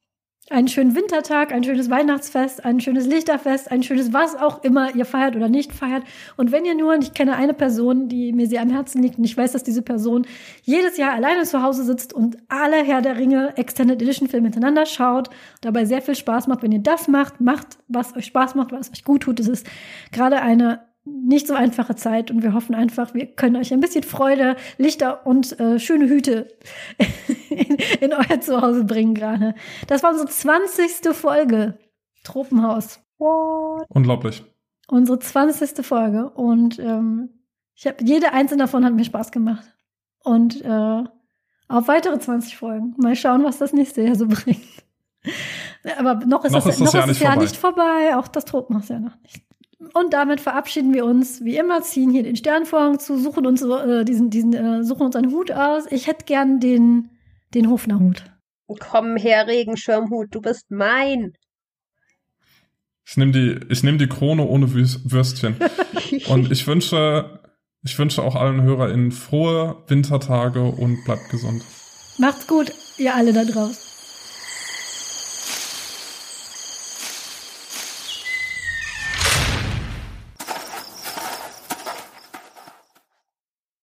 einen schönen Wintertag, ein schönes Weihnachtsfest, ein schönes Lichterfest, ein schönes was auch immer ihr feiert oder nicht feiert. Und wenn ihr nur, und ich kenne eine Person, die mir sehr am Herzen liegt und ich weiß, dass diese Person jedes Jahr alleine zu Hause sitzt und alle Herr der Ringe Extended Edition Filme hintereinander schaut, dabei sehr viel Spaß macht. Wenn ihr das macht, macht, was euch Spaß macht, was euch gut tut. Es ist gerade eine nicht so einfache Zeit und wir hoffen einfach, wir können euch ein bisschen Freude, Lichter und äh, schöne Hüte in, in euer Zuhause bringen gerade. Das war unsere 20. Folge Tropenhaus. What? Unglaublich. Unsere 20. Folge und ähm, ich habe jede einzelne davon hat mir Spaß gemacht. Und äh, auf weitere 20 Folgen. Mal schauen, was das nächste Jahr so bringt. Aber noch ist, noch das, ist das, noch Jahr, ist das Jahr nicht vorbei. Auch das Tropenhaus ja noch nicht. Und damit verabschieden wir uns wie immer, ziehen hier den Sternvorhang zu, suchen uns äh, diesen, diesen, äh, suchen uns einen Hut aus. Ich hätte gern den, den Hofnerhut. Komm her, Regenschirmhut, du bist mein. Ich nehme die, ich nehme die Krone ohne Würstchen. und ich wünsche, ich wünsche auch allen HörerInnen frohe Wintertage und bleibt gesund. Macht's gut, ihr alle da draußen.